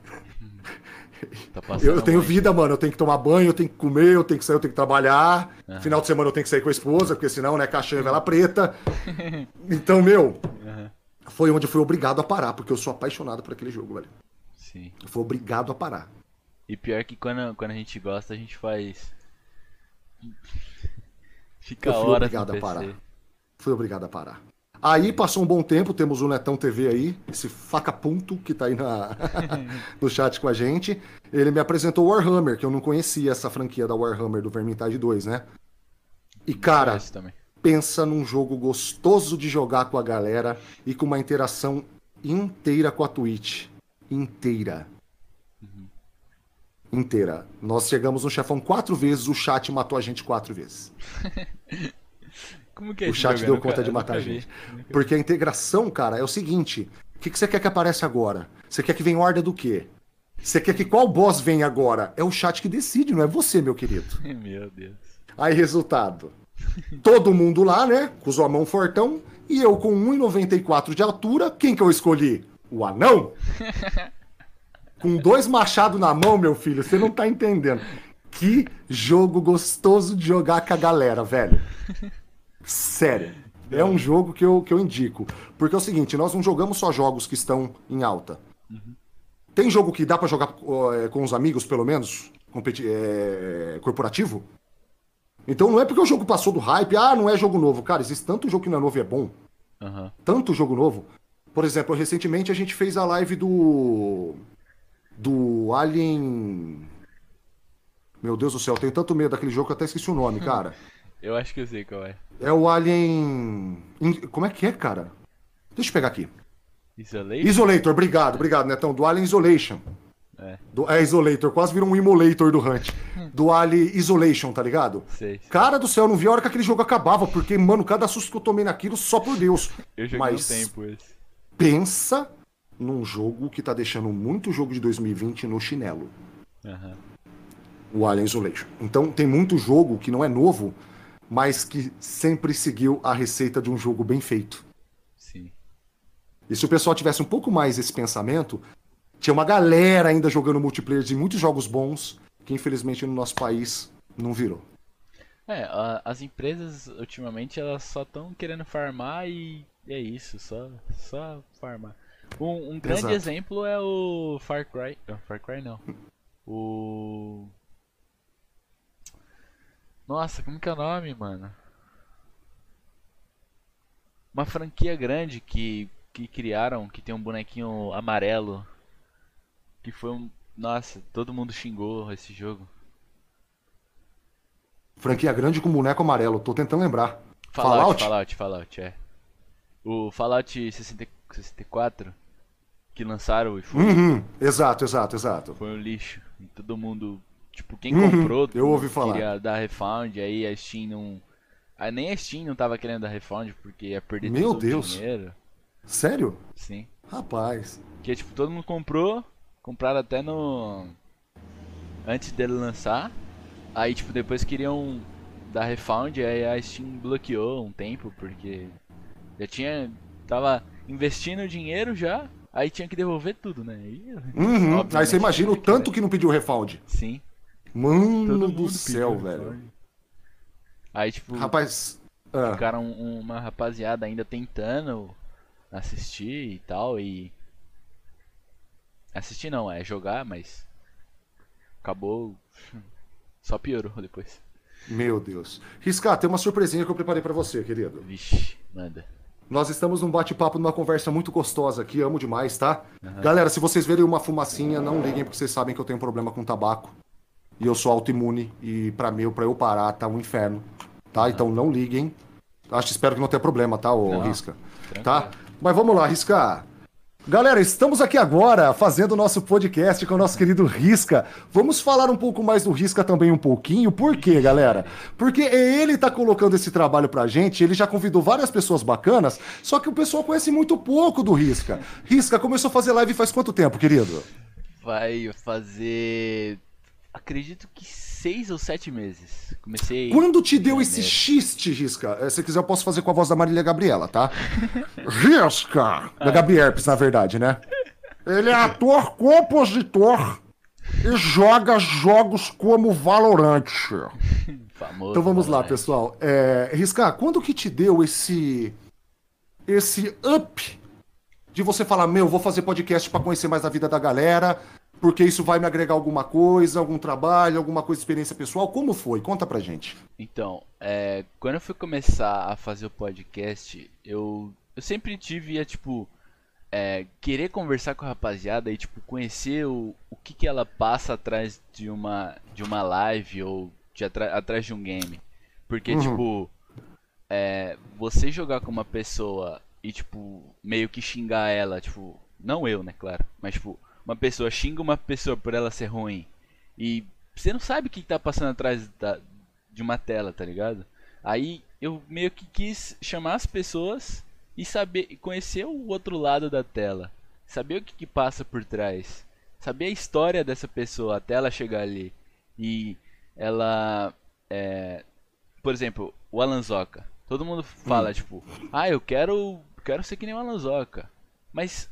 Tá eu, tenho vida, mano. Eu tenho que tomar banho, eu tenho que comer, eu tenho que sair, eu tenho que trabalhar. Uhum. Final de semana eu tenho que sair com a esposa, porque senão, né, caixinha vela preta. Então, meu, uhum. foi onde eu fui obrigado a parar, porque eu sou apaixonado por aquele jogo, velho. Sim. Eu fui obrigado a parar. E pior que quando, quando a gente gosta, a gente faz. Fica eu fui obrigado a parar. Fui obrigado a parar. Aí passou um bom tempo, temos o Netão TV aí, esse faca-ponto que tá aí na, no chat com a gente. Ele me apresentou o Warhammer, que eu não conhecia essa franquia da Warhammer do Vermintide 2, né? E cara, pensa num jogo gostoso de jogar com a galera e com uma interação inteira com a Twitch. Inteira. Uhum. Inteira. Nós chegamos no chefão quatro vezes, o chat matou a gente quatro vezes. É O chat deu conta de matar a gente. Porque a integração, cara, é o seguinte: o que, que você quer que apareça agora? Você quer que venha ordem do quê? Você quer que qual boss venha agora? É o chat que decide, não é você, meu querido. meu Deus. Aí, resultado. Todo mundo lá, né? Com a mão fortão. E eu com 1,94 de altura, quem que eu escolhi? O anão? com dois machados na mão, meu filho, você não tá entendendo. Que jogo gostoso de jogar com a galera, velho. Sério. É um jogo que eu, que eu indico. Porque é o seguinte, nós não jogamos só jogos que estão em alta. Uhum. Tem jogo que dá para jogar é, com os amigos, pelo menos, é, corporativo. Então não é porque o jogo passou do hype, ah, não é jogo novo. Cara, existe tanto jogo que não é novo e é bom. Uhum. Tanto jogo novo. Por exemplo, recentemente a gente fez a live do. Do Alien. Meu Deus do céu, eu tenho tanto medo daquele jogo que eu até esqueci o nome, cara. Eu acho que eu sei qual é. É o Alien. Como é que é, cara? Deixa eu pegar aqui. Isolator? Isolator, obrigado, obrigado, Netão. Do Alien Isolation. É. Do, é Isolator, quase virou um Imolator do Hunt. Do Alien Isolation, tá ligado? Sei, sei. Cara do céu, eu não vi a hora que aquele jogo acabava, porque, mano, cada susto que eu tomei naquilo, só por Deus. Eu joguei Mas... um tempo esse pensa num jogo que tá deixando muito jogo de 2020 no chinelo. Uhum. O Alien Isolation. Então tem muito jogo que não é novo, mas que sempre seguiu a receita de um jogo bem feito. Sim. E se o pessoal tivesse um pouco mais esse pensamento, tinha uma galera ainda jogando multiplayer de muitos jogos bons, que infelizmente no nosso país não virou. É, as empresas ultimamente elas só estão querendo farmar e é isso, só, só farmar. Um, um grande Exato. exemplo é o Far Cry. Não, Far Cry não. O. Nossa, como que é o nome, mano? Uma franquia grande que, que criaram, que tem um bonequinho amarelo. Que foi um. Nossa, todo mundo xingou esse jogo. Franquia grande com boneco amarelo, tô tentando lembrar. Fallout? Fallout, Fallout, Fallout é. O Fallout 64 que lançaram e foi. Uhum, exato, exato, exato. Foi um lixo. E todo mundo. Tipo, quem uhum, comprou. Eu ouvi falar. Queria dar refund, aí a Steam não. Ah, nem a Steam não tava querendo dar refund porque ia perder Meu todo Deus. o dinheiro. Sério? Sim. Rapaz. Que tipo, todo mundo comprou. Compraram até no. Antes dele lançar. Aí, tipo, depois queriam dar refund, aí a Steam bloqueou um tempo, porque já tinha. Tava investindo dinheiro já, aí tinha que devolver tudo, né? E, uhum. Aí você imagina o tanto que não pediu refund. Sim. Mano do céu, velho. Aí, tipo. Rapaz. Ah. Ficaram uma rapaziada ainda tentando assistir e tal. E. Assistir não, é jogar, mas. Acabou. Só piorou depois. Meu Deus. Riscar, tem uma surpresinha que eu preparei para você, querido. Vixe, manda. Nós estamos num bate-papo, numa conversa muito gostosa aqui, amo demais, tá? Uhum. Galera, se vocês verem uma fumacinha, não liguem, porque vocês sabem que eu tenho problema com tabaco. E eu sou autoimune, e para mim, para eu parar, tá um inferno, tá? Uhum. Então não liguem. Acho, espero que não tenha problema, tá, ô não, Risca? Tranquilo. Tá? Mas vamos lá, Risca. Galera, estamos aqui agora fazendo o nosso podcast com o nosso querido Risca. Vamos falar um pouco mais do Risca também um pouquinho. Por quê, galera? Porque ele tá colocando esse trabalho pra gente, ele já convidou várias pessoas bacanas, só que o pessoal conhece muito pouco do Risca. Risca começou a fazer live faz quanto tempo, querido? Vai fazer acredito que seis ou sete meses. Comecei. Quando te deu esse xiste, Risca? Eh, se quiser, eu posso fazer com a voz da Marília Gabriela, tá? Risca! Da Gabi Herpes, na verdade, né? Ele é ator, compositor e joga jogos como Valorant. Famoso então vamos Valorant. lá, pessoal. É, Risca, quando que te deu esse. esse up de você falar, meu, vou fazer podcast para conhecer mais a vida da galera, porque isso vai me agregar alguma coisa, algum trabalho, alguma coisa de experiência pessoal? Como foi? Conta pra gente. Então, é, quando eu fui começar a fazer o podcast, eu, eu sempre tive, a, tipo, é, querer conversar com a rapaziada e, tipo, conhecer o, o que, que ela passa atrás de uma, de uma live ou de atrás de um game. Porque, uhum. tipo, é, você jogar com uma pessoa e, tipo, meio que xingar ela, tipo, não eu, né, claro, mas, tipo, uma pessoa xinga uma pessoa por ela ser ruim e você não sabe o que tá passando atrás da, de uma tela, tá ligado? Aí eu meio que quis chamar as pessoas e saber conhecer o outro lado da tela, saber o que, que passa por trás, saber a história dessa pessoa até ela chegar ali e ela é, por exemplo, o Alan Zoka. Todo mundo fala hum. tipo, ah, eu quero, quero ser que nem o Alan Zoka. Mas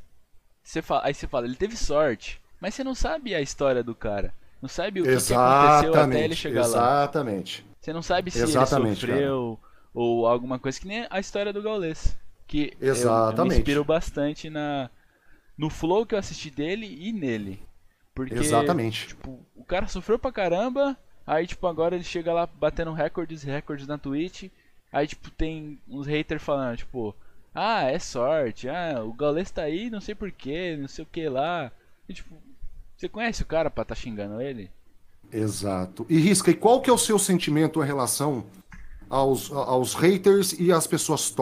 você fala, aí você fala, ele teve sorte. Mas você não sabe a história do cara. Não sabe o que, que aconteceu até ele chegar exatamente. lá. Exatamente. Você não sabe se exatamente, ele sofreu cara. ou alguma coisa que nem a história do Gaules. Que exatamente. Eu, eu me inspiro bastante na, no flow que eu assisti dele e nele. Porque, Exatamente. Tipo, o cara sofreu pra caramba, aí tipo, agora ele chega lá batendo recordes e recordes na Twitch. Aí tipo, tem uns haters falando, tipo, ah, é sorte, ah, o Gaules tá aí, não sei porquê, não sei o que lá. E, tipo, você conhece o cara pra tá xingando ele? Exato. E Risca, e qual que é o seu sentimento em relação aos, aos haters e às pessoas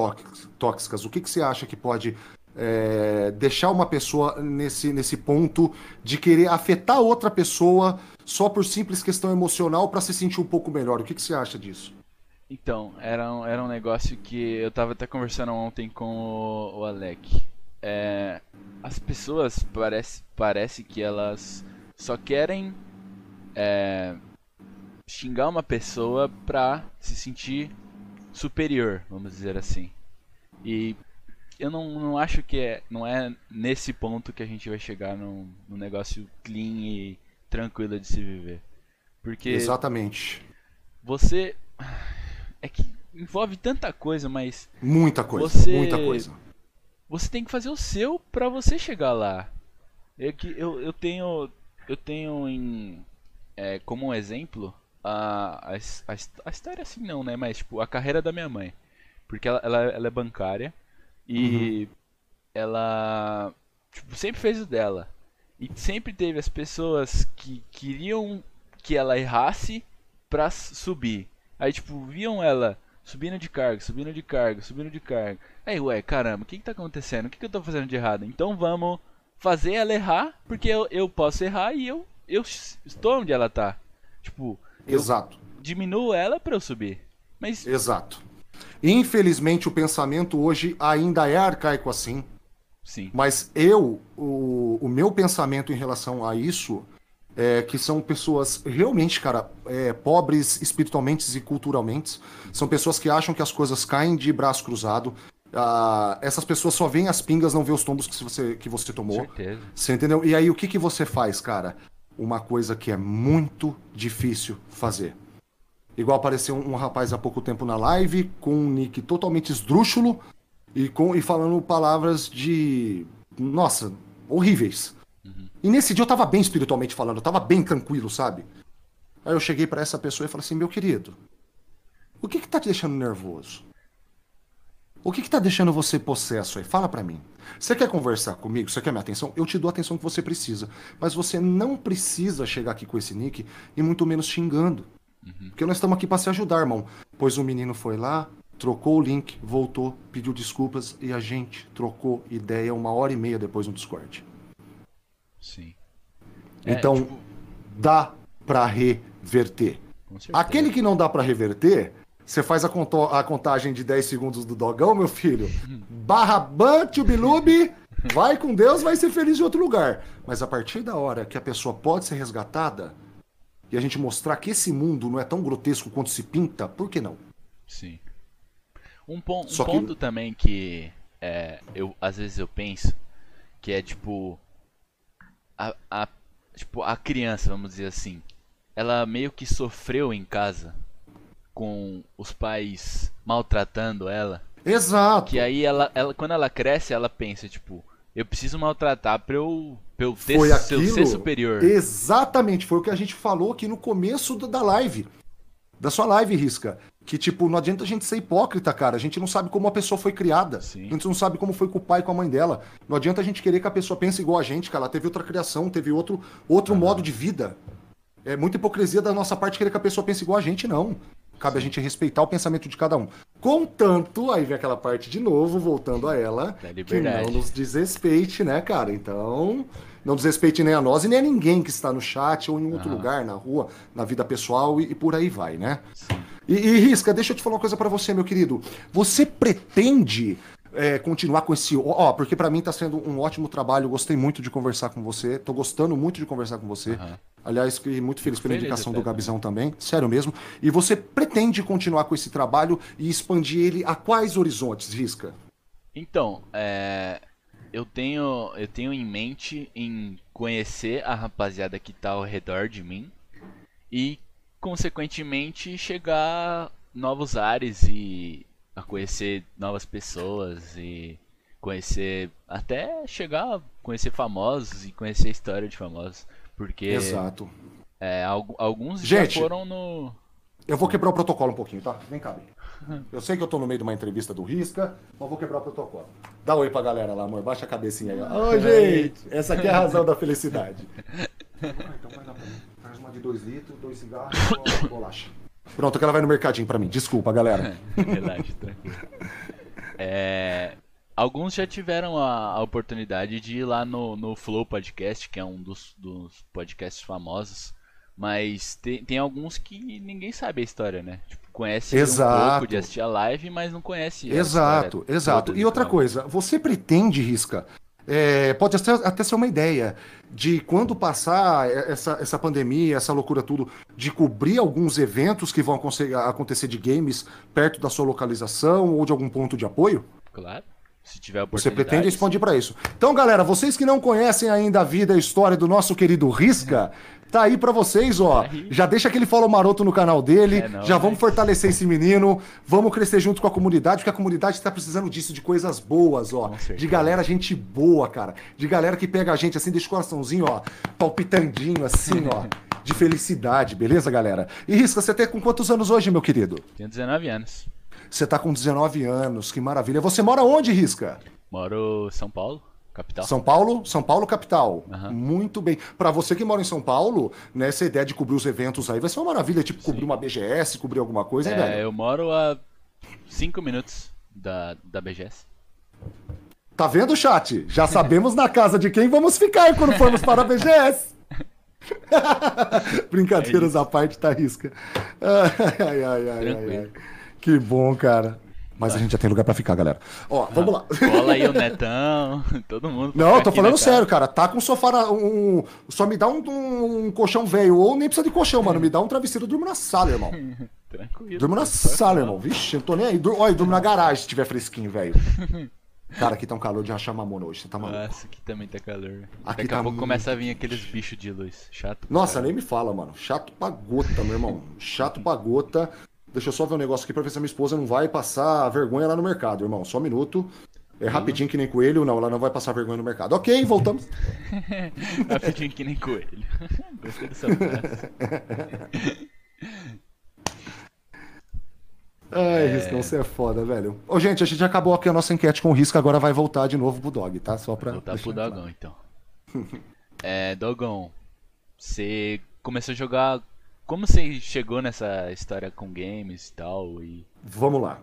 tóxicas? O que, que você acha que pode é, deixar uma pessoa nesse, nesse ponto de querer afetar outra pessoa só por simples questão emocional para se sentir um pouco melhor? O que, que você acha disso? Então, era um, era um negócio que eu tava até conversando ontem com o, o Alec. É, as pessoas parece, parece que elas só querem é, xingar uma pessoa pra se sentir superior, vamos dizer assim. E eu não, não acho que é, não é nesse ponto que a gente vai chegar num, num negócio clean e tranquilo de se viver. Porque. Exatamente. Você. É que envolve tanta coisa, mas. Muita coisa. Você, muita coisa. Você tem que fazer o seu para você chegar lá. É que eu, eu tenho. Eu tenho em. É, como um exemplo. A, a, a, a história assim não, né? Mas tipo, a carreira da minha mãe. Porque ela, ela, ela é bancária. E uhum. ela tipo, sempre fez o dela. E sempre teve as pessoas que queriam que ela errasse pra subir. Aí, tipo, viam ela subindo de carga, subindo de carga, subindo de carga. Aí, ué, caramba, o que que tá acontecendo? O que que eu tô fazendo de errado? Então vamos fazer ela errar, porque eu, eu posso errar e eu, eu estou onde ela tá. Tipo, Exato. diminuo ela pra eu subir. Mas... Exato. Infelizmente, o pensamento hoje ainda é arcaico assim. Sim. Mas eu, o, o meu pensamento em relação a isso é que são pessoas realmente, cara, é, pobres espiritualmente e culturalmente. São pessoas que acham que as coisas caem de braço cruzado. Ah, essas pessoas só veem as pingas, não vê os tombos que você, que você tomou. Certeza. Você entendeu? E aí o que, que você faz, cara? Uma coisa que é muito difícil fazer. Igual apareceu um, rapaz há pouco tempo na live com um nick totalmente esdrúxulo e, com, e falando palavras de. Nossa, horríveis. Uhum. E nesse dia eu tava bem espiritualmente falando, eu tava bem tranquilo, sabe? Aí eu cheguei para essa pessoa e falei assim: meu querido, o que que tá te deixando nervoso? O que que tá deixando você possesso aí? Fala para mim. Você quer conversar comigo? Você quer minha atenção? Eu te dou a atenção que você precisa. Mas você não precisa chegar aqui com esse nick e muito menos xingando. Uhum. Porque nós estamos aqui para se ajudar, irmão. Pois o menino foi lá, trocou o link, voltou, pediu desculpas e a gente trocou ideia uma hora e meia depois no Discord. Sim. Então, é, tipo... dá para reverter. Aquele que não dá para reverter, você faz a, a, contagem de 10 segundos do dogão, meu filho. Barra Bilube, vai com Deus, vai ser feliz em outro lugar. Mas a partir da hora que a pessoa pode ser resgatada, e a gente mostrar que esse mundo não é tão grotesco quanto se pinta, por que não? Sim. Um, pon um ponto que... também que é, eu às vezes eu penso que é tipo a, a, tipo a criança, vamos dizer assim, ela meio que sofreu em casa com os pais maltratando ela. Exato. Que aí ela, ela quando ela cresce, ela pensa tipo, eu preciso maltratar pra eu, pra eu ter foi aquilo, ser superior. Exatamente, foi o que a gente falou aqui no começo da live. Da sua live, Risca. Que, tipo, não adianta a gente ser hipócrita, cara. A gente não sabe como a pessoa foi criada. Sim. A gente não sabe como foi com o pai e com a mãe dela. Não adianta a gente querer que a pessoa pense igual a gente, cara. Ela teve outra criação, teve outro, outro uhum. modo de vida. É muita hipocrisia da nossa parte querer que a pessoa pense igual a gente, não. Cabe a gente respeitar o pensamento de cada um. Contanto, aí vem aquela parte de novo, voltando a ela, que não nos desrespeite, né, cara? Então, não desrespeite nem a nós e nem a ninguém que está no chat ou em outro ah. lugar, na rua, na vida pessoal e, e por aí vai, né? E, e, Risca, deixa eu te falar uma coisa para você, meu querido. Você pretende é, continuar com esse. Ó, porque para mim tá sendo um ótimo trabalho. Gostei muito de conversar com você. Tô gostando muito de conversar com você. Uhum. Aliás, fiquei muito feliz pela feliz indicação do Gabizão também. Sério mesmo. E você pretende continuar com esse trabalho e expandir ele a quais horizontes, Risca? Então, é... eu tenho, eu tenho em mente em conhecer a rapaziada que tá ao redor de mim e, consequentemente, chegar novos ares e a conhecer novas pessoas e conhecer até chegar a conhecer famosos e conhecer a história de famosos, porque Exato. É, alguns Gente, já foram no Eu vou quebrar o protocolo um pouquinho, tá? Vem cá. Eu sei que eu tô no meio de uma entrevista do Risca, mas vou quebrar o protocolo. Dá um oi pra galera lá, amor. Baixa a cabecinha aí. Oi, gente! Essa aqui é a razão da felicidade. Então vai lá pra mim. Faz uma de dois litros, dois cigarros e bolacha. Pronto, que ela vai no mercadinho pra mim. Desculpa, galera. Relaxa, tranquilo. É, alguns já tiveram a, a, oportunidade de ir lá no, no Flow Podcast, que é um dos, dos podcasts famosos. Mas tem, tem alguns que ninguém sabe a história, né? Tipo, conhece exato. um pouco de assistir a live, mas não conhece. Exato, exato. E outra coisa, você pretende, Risca, é, pode até, até ser uma ideia de quando passar essa, essa pandemia, essa loucura tudo, de cobrir alguns eventos que vão acontecer de games perto da sua localização ou de algum ponto de apoio? Claro. Se tiver Você pretende expandir para isso. Então, galera, vocês que não conhecem ainda a vida e a história do nosso querido Risca, Tá aí para vocês, ó. Já deixa aquele follow maroto no canal dele. É, não, já vamos fortalecer esse menino. Vamos crescer junto com a comunidade, porque a comunidade tá precisando disso, de coisas boas, ó. De galera, gente boa, cara. De galera que pega a gente assim, deixa o coraçãozinho, ó, palpitandinho, assim, ó. De felicidade, beleza, galera? E Risca, você tem com quantos anos hoje, meu querido? Tenho 19 anos. Você tá com 19 anos, que maravilha. Você mora onde, Risca? Moro em São Paulo. Capital. São Paulo, São Paulo capital. Uhum. Muito bem. Para você que mora em São Paulo, né, essa ideia de cobrir os eventos aí vai ser uma maravilha, tipo Sim. cobrir uma BGS, cobrir alguma coisa, é, velho? eu moro a 5 minutos da, da BGS. Tá vendo, chat? Já sabemos na casa de quem vamos ficar quando formos para a BGS. Brincadeiras é à parte, tá risca. Ai, ai, ai, ai, ai. Que bom, cara. Mas a gente já tem lugar para ficar, galera. Ó, vamos lá. Cola aí o Netão, todo mundo. Não, tô falando sério, cara. Tá com sofá. Um, só me dá um, um, um colchão velho. Ou nem precisa de colchão, mano. Me dá um travesseiro. Eu durmo na sala, irmão. Tranquilo. Durmo na sala, irmão. Vixe, eu tô nem aí. Dur... Olha, durmo na garagem se tiver fresquinho, velho. Cara, aqui tá um calor de rachar mamona hoje, você tá maluco? Nossa, aqui também tá calor. Aqui Daqui tá a pouco muito... começa a vir aqueles bichos de luz. Chato. Nossa, cara. nem me fala, mano. Chato pra gota, meu irmão. Chato pra gota. Deixa eu só ver um negócio aqui pra ver se a minha esposa não vai passar vergonha lá no mercado, irmão. Só um minuto. É rapidinho que nem coelho, não, ela não vai passar vergonha no mercado. Ok, voltamos. rapidinho que nem coelho. Gostei dessa frase. Ai, é... Riscão, você é foda, velho. Ô, gente, a gente acabou aqui a nossa enquete com o Risco, agora vai voltar de novo pro Dog, tá? Só pra. Voltar pro Dogão, então. é, Dogão, você começou a jogar como você chegou nessa história com games e tal? E... Vamos lá.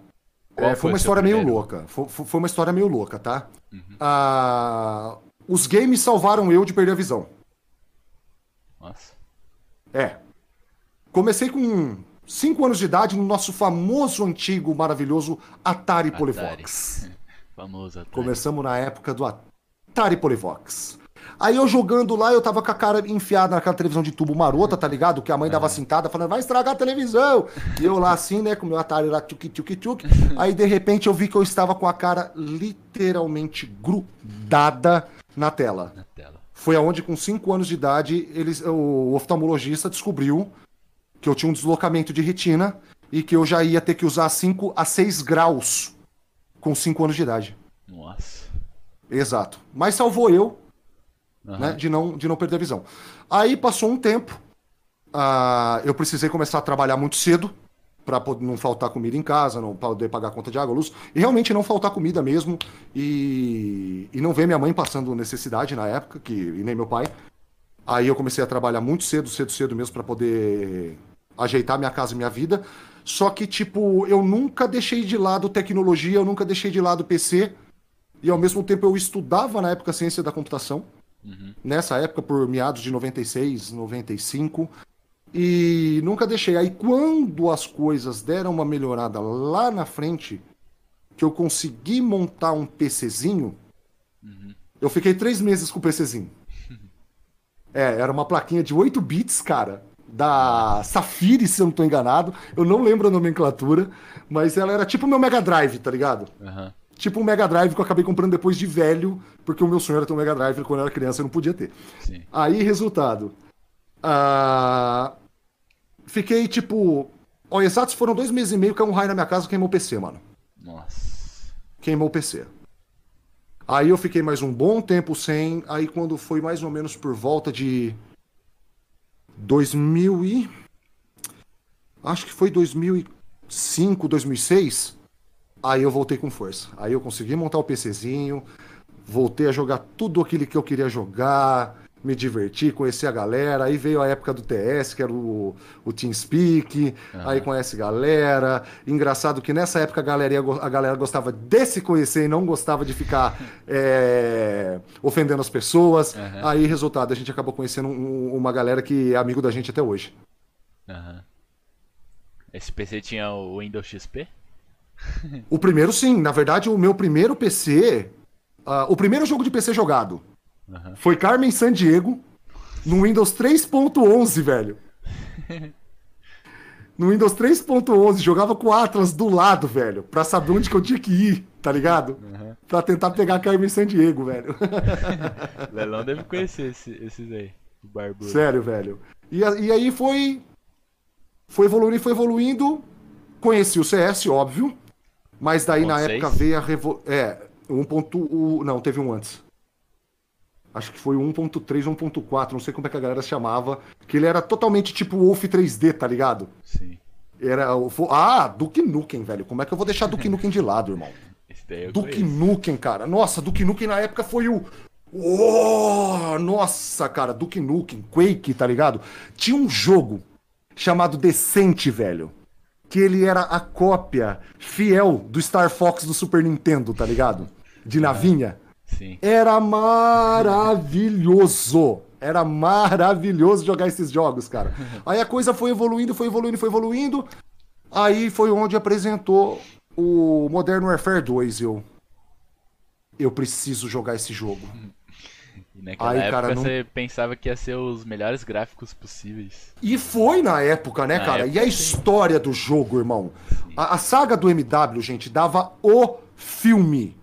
É, foi uma história meio louca. Foi, foi, uma história meio louca, tá? Uhum. Ah, os games salvaram eu de perder a visão. Nossa. É. Comecei com 5 anos de idade no nosso famoso, antigo, maravilhoso Atari, Atari. Polivox. famoso Atari. Começamos na época do Atari Polivox. Aí eu jogando lá, eu tava com a cara enfiada naquela televisão de tubo marota, tá ligado? Que a mãe dava cintada falando, vai estragar a televisão. E eu lá assim, né, com meu Atari lá, tchuc, tchuc, tchuc. Aí de repente eu vi que eu estava com a cara literalmente grudada na tela. Na tela. Foi aonde, com 5 anos de idade, eles, o oftalmologista descobriu que eu tinha um deslocamento de retina e que eu já ia ter que usar 5 a 6 graus com 5 anos de idade. Nossa. Exato. Mas salvou eu, uhum. né, de, não, de não perder a visão. Aí passou um tempo, uh, eu precisei começar a trabalhar muito cedo para não faltar comida em casa, não poder pagar a conta de água, luz, e realmente não faltar comida mesmo, e, e não ver minha mãe passando necessidade na época, que, e nem meu pai. Aí eu comecei a trabalhar muito cedo, cedo, cedo mesmo, para poder ajeitar minha casa e minha vida. Só que, tipo, eu nunca deixei de lado tecnologia, eu nunca deixei de lado PC, e ao mesmo tempo eu estudava na época ciência da computação. Uhum. Nessa época, por meados de 96, 95. E nunca deixei. Aí quando as coisas deram uma melhorada lá na frente, que eu consegui montar um PCzinho, uhum. eu fiquei três meses com o PCzinho. é, era uma plaquinha de 8 bits, cara. Da Safiri, se eu não estou enganado. Eu não lembro a nomenclatura, mas ela era tipo meu Mega Drive, tá ligado? Uhum. Tipo um Mega Drive que eu acabei comprando depois de velho, porque o meu sonho era ter um Mega Drive quando eu era criança eu não podia ter. Sim. Aí, resultado. Uh... Fiquei tipo. Ó, exatos foram dois meses e meio que um raio na minha casa queimou o PC, mano. Nossa. Queimou o PC. Aí eu fiquei mais um bom tempo sem. Aí quando foi mais ou menos por volta de 2000 e acho que foi 2005, 2006. Aí eu voltei com força. Aí eu consegui montar o PCzinho, voltei a jogar tudo aquilo que eu queria jogar, me divertir, conhecer a galera. Aí veio a época do TS, que era o, o TeamSpeak. Aí conhece galera. Engraçado que nessa época a galera, a galera gostava de se conhecer e não gostava de ficar é, ofendendo as pessoas. Uhum. Aí, resultado, a gente acabou conhecendo um, uma galera que é amigo da gente até hoje. Uhum. Esse PC tinha o Windows XP? O primeiro sim. Na verdade, o meu primeiro PC. Uh, ah, o primeiro jogo de PC jogado Uhum. Foi Carmen San Diego no Windows 3.11, velho. No Windows 3.11, jogava com o Atlas do lado, velho, pra saber onde que eu tinha que ir, tá ligado? Uhum. Pra tentar pegar Carmen San Diego, velho. Lelão deve conhecer esse, esses aí, o Barbudo. Sério, velho. E, e aí foi. Foi evoluindo, foi evoluindo. Conheci o CS, óbvio. Mas daí 1. na 6? época veio a Revo... É, 1. Não, teve um antes acho que foi 1.3, 1.4, não sei como é que a galera chamava, que ele era totalmente tipo Wolf 3D, tá ligado? Sim. Era o Ah, Duke Nukem, velho. Como é que eu vou deixar Duke Nukem de lado, irmão? Duke Nukem, cara. Nossa, Duke Nukem na época foi o Oh, nossa, cara, Duke Nukem, Quake, tá ligado? Tinha um jogo chamado Decente, velho. Que ele era a cópia fiel do Star Fox do Super Nintendo, tá ligado? De navinha. Sim. Era maravilhoso. Era maravilhoso jogar esses jogos, cara. Aí a coisa foi evoluindo, foi evoluindo, foi evoluindo. Aí foi onde apresentou o Modern Warfare 2. Eu, eu preciso jogar esse jogo. E naquela Aí, época cara, não... você pensava que ia ser os melhores gráficos possíveis. E foi na época, né, na cara? Época, e a história do jogo, irmão? A, a, saga do MW, gente, dava o filme.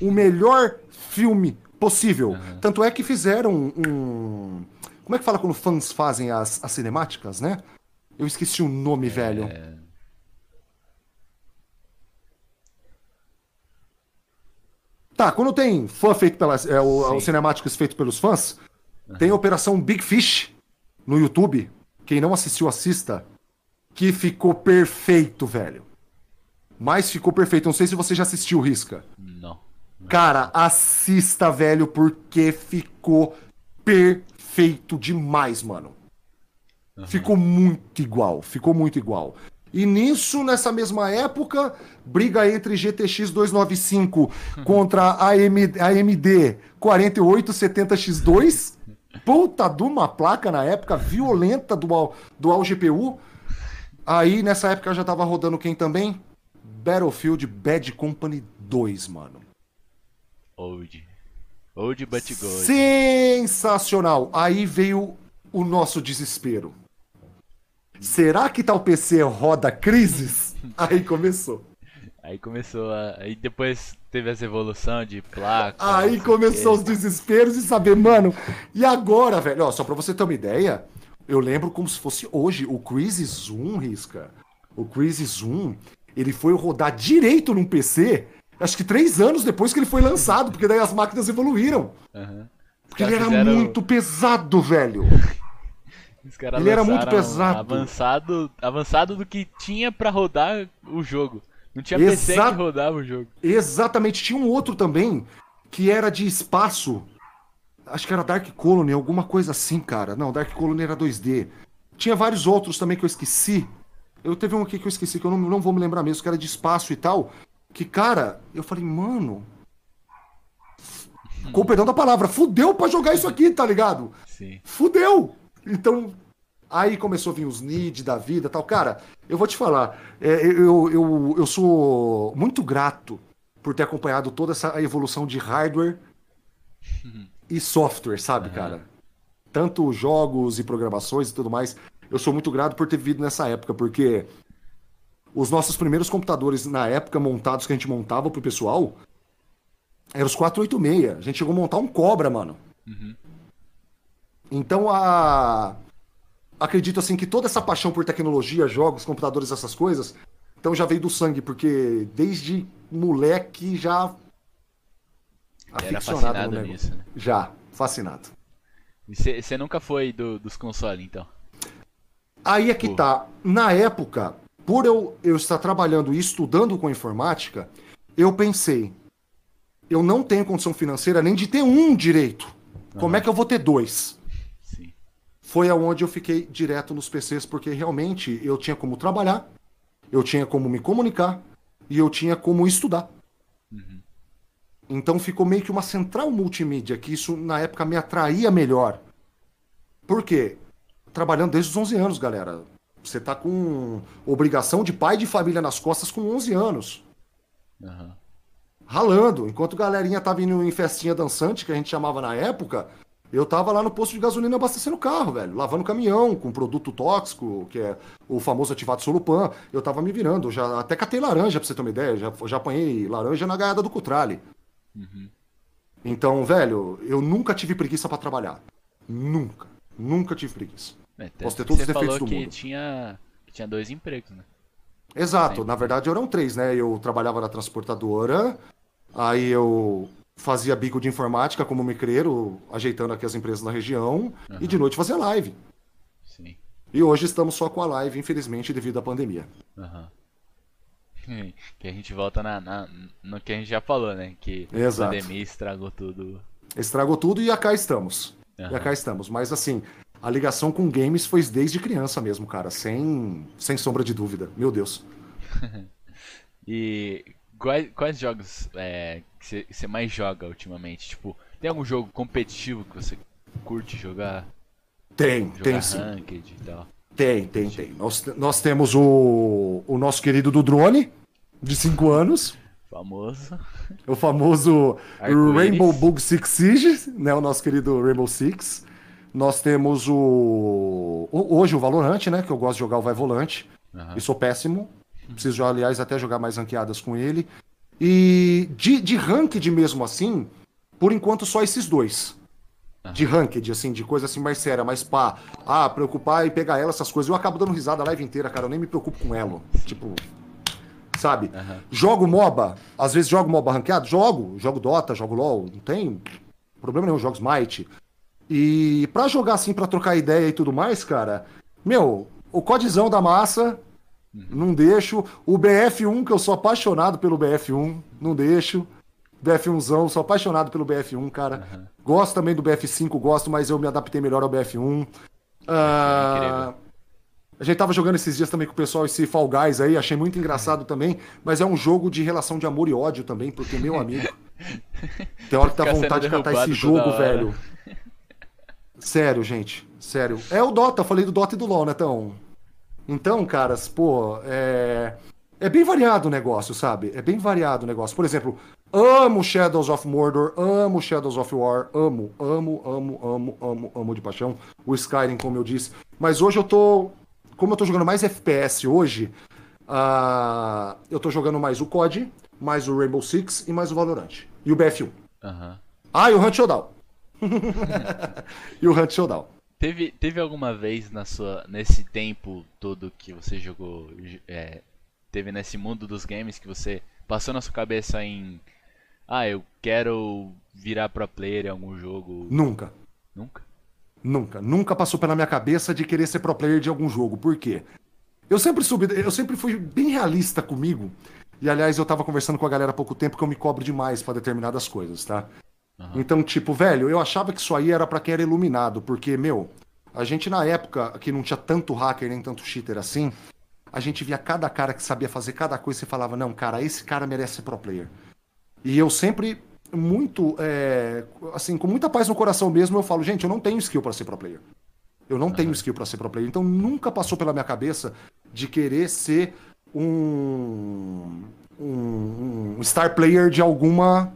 O melhor filme possível. Uhum. Tanto é que fizeram um. Como é que fala quando fãs fazem as, as cinemáticas, né? Eu esqueci o nome, é... velho. Tá, quando tem fã feito pelas. É, o, os cinemáticos feitos pelos fãs, uhum. tem a Operação Big Fish no YouTube. Quem não assistiu, assista. Que ficou perfeito, velho. Mas ficou perfeito. Não sei se você já assistiu, Risca. Não. Cara, assista, velho, porque ficou perfeito demais, mano. Uhum. Ficou muito igual, ficou muito igual. E nisso, nessa mesma época, briga entre GTX 295 contra a AMD, AMD 4870X2. Puta de uma placa na época violenta do dual GPU. Aí nessa época já tava rodando quem também? Battlefield Bad Company 2, mano. Old. Old but gold. Sensacional! Aí veio o nosso desespero. Será que tal PC roda crises? Aí começou. Aí começou a... Aí depois teve essa evolução de placa. Aí começou os desesperos e saber, mano. E agora, velho? Ó, só pra você ter uma ideia, eu lembro como se fosse hoje. O Crisis 1, Risca. O Crisis 1, ele foi rodar direito num PC acho que três anos depois que ele foi lançado, porque daí as máquinas evoluíram. Uhum. Porque ele era fizeram... muito pesado, velho. Ele era muito pesado. Avançado, avançado do que tinha para rodar o jogo. Não tinha Exa... PC que rodava o jogo. Exatamente. Tinha um outro também que era de espaço. Acho que era Dark Colony, alguma coisa assim, cara. Não, Dark Colony era 2D. Tinha vários outros também que eu esqueci. Eu teve um aqui que eu esqueci, que eu não, não vou me lembrar mesmo, que era de espaço e tal. Que, cara, eu falei, mano. Com o perdão da palavra, fudeu pra jogar isso aqui, tá ligado? Sim. Fudeu! Então, aí começou a vir os need da vida tal. Cara, eu vou te falar, é, eu, eu, eu sou muito grato por ter acompanhado toda essa evolução de hardware e software, sabe, uhum. cara? Tanto jogos e programações e tudo mais. Eu sou muito grato por ter vivido nessa época, porque os nossos primeiros computadores na época montados que a gente montava pro pessoal Era os 486. A gente chegou a montar um Cobra, mano. Uhum. Então, a... acredito assim que toda essa paixão por tecnologia, jogos, computadores, essas coisas, então já veio do sangue, porque desde moleque já era fascinado nisso, né? Já, fascinado. Você nunca foi do, dos consoles, então? Aí é que Pô. tá. Na época, por eu, eu estar trabalhando e estudando com informática, eu pensei, eu não tenho condição financeira nem de ter um direito. Uhum. Como é que eu vou ter dois? Foi aonde eu fiquei direto nos PCs, porque realmente eu tinha como trabalhar, eu tinha como me comunicar e eu tinha como estudar. Uhum. Então ficou meio que uma central multimídia, que isso na época me atraía melhor. Por quê? Trabalhando desde os 11 anos, galera. Você tá com obrigação de pai de família nas costas com 11 anos. Uhum. Ralando. Enquanto a galerinha tava indo em festinha dançante, que a gente chamava na época, eu tava lá no posto de gasolina abastecendo o carro, velho. Lavando caminhão com produto tóxico, que é o famoso ativado solupan. Eu tava me virando. Já até catei laranja, pra você ter uma ideia. Já, já apanhei laranja na gaiada do Cutrale. Uhum. Então, velho, eu nunca tive preguiça para trabalhar. Nunca. Nunca tive preguiça. É, Posso ter todos os defeitos do que mundo. Tinha, que tinha dois empregos, né? Exato. Sempre. Na verdade, eram três, né? Eu trabalhava na transportadora, aí eu fazia bico de informática como micreiro, ajeitando aqui as empresas na região, uhum. e de noite fazia live. Sim. E hoje estamos só com a live, infelizmente, devido à pandemia. Uhum. que a gente volta na, na, no que a gente já falou, né? Que Exato. a pandemia estragou tudo. Estragou tudo e cá estamos. Uhum. E cá estamos. Mas assim, a ligação com games foi desde criança mesmo, cara. Sem, sem sombra de dúvida. Meu Deus. e quais, quais jogos é, que você mais joga ultimamente? Tipo, tem algum jogo competitivo que você curte jogar? Tem, jogar tem sim. E tal? Tem, tem, tem. Nós, nós temos o, o nosso querido do drone, de 5 anos. Famoso. O famoso Rainbow Bug Six Siege, né? O nosso querido Rainbow Six. Nós temos o. Hoje o Valorant, né? Que eu gosto de jogar o Vai Volante. Uhum. E sou péssimo. Preciso, aliás, até jogar mais ranqueadas com ele. E de, de ranked mesmo assim, por enquanto só esses dois de ranked, assim, de coisa assim mais séria, mais pá. Ah, preocupar e pegar ela, essas coisas. Eu acabo dando risada a live inteira, cara. Eu nem me preocupo com ela. Tipo. Sabe? Uhum. Jogo MOBA. Às vezes jogo MOBA ranqueado? Jogo. Jogo Dota, jogo LOL. Não tem problema nenhum. Jogo Smite. E pra jogar assim, pra trocar ideia e tudo mais, cara. Meu, o codizão da massa. Uhum. Não deixo. O BF1, que eu sou apaixonado pelo BF1. Não deixo. BF1zão, sou apaixonado pelo BF1, cara. Uhum. Gosto também do BF5, gosto, mas eu me adaptei melhor ao BF1. Uh, ah, a gente tava jogando esses dias também com o pessoal esse Fall Guys aí, achei muito engraçado também, mas é um jogo de relação de amor e ódio também, porque meu amigo. tem hora que dá vontade de catar esse jogo, velho. Sério, gente. Sério. É o Dota, eu falei do Dota e do LoL, né, então. Então, caras, pô, é. É bem variado o negócio, sabe? É bem variado o negócio. Por exemplo, Amo Shadows of Mordor, amo Shadows of War, amo, amo, amo, amo, amo, amo de paixão. O Skyrim, como eu disse. Mas hoje eu tô. Como eu tô jogando mais FPS hoje, uh, eu tô jogando mais o COD, mais o Rainbow Six e mais o Valorant. E o BF1. Uhum. Ah, e o Hunt Showdown. e o Hunt Showdown. Teve, teve alguma vez na sua, nesse tempo todo que você jogou, é, teve nesse mundo dos games que você passou na sua cabeça em ah, eu quero virar pro player em algum jogo? Nunca. Nunca? Nunca. Nunca passou pela minha cabeça de querer ser pro player de algum jogo. Por quê? Eu sempre subi, eu sempre fui bem realista comigo. E aliás, eu tava conversando com a galera há pouco tempo que eu me cobro demais para determinadas coisas, tá? Uhum. Então, tipo, velho, eu achava que isso aí era para quem era iluminado, porque, meu, a gente na época que não tinha tanto hacker nem tanto cheater assim, a gente via cada cara que sabia fazer cada coisa e falava, não, cara, esse cara merece ser pro player. E eu sempre, muito, é, assim, com muita paz no coração mesmo, eu falo, gente, eu não tenho skill para ser pro player. Eu não uhum. tenho skill para ser pro player. Então nunca passou pela minha cabeça de querer ser um, um, um star player de alguma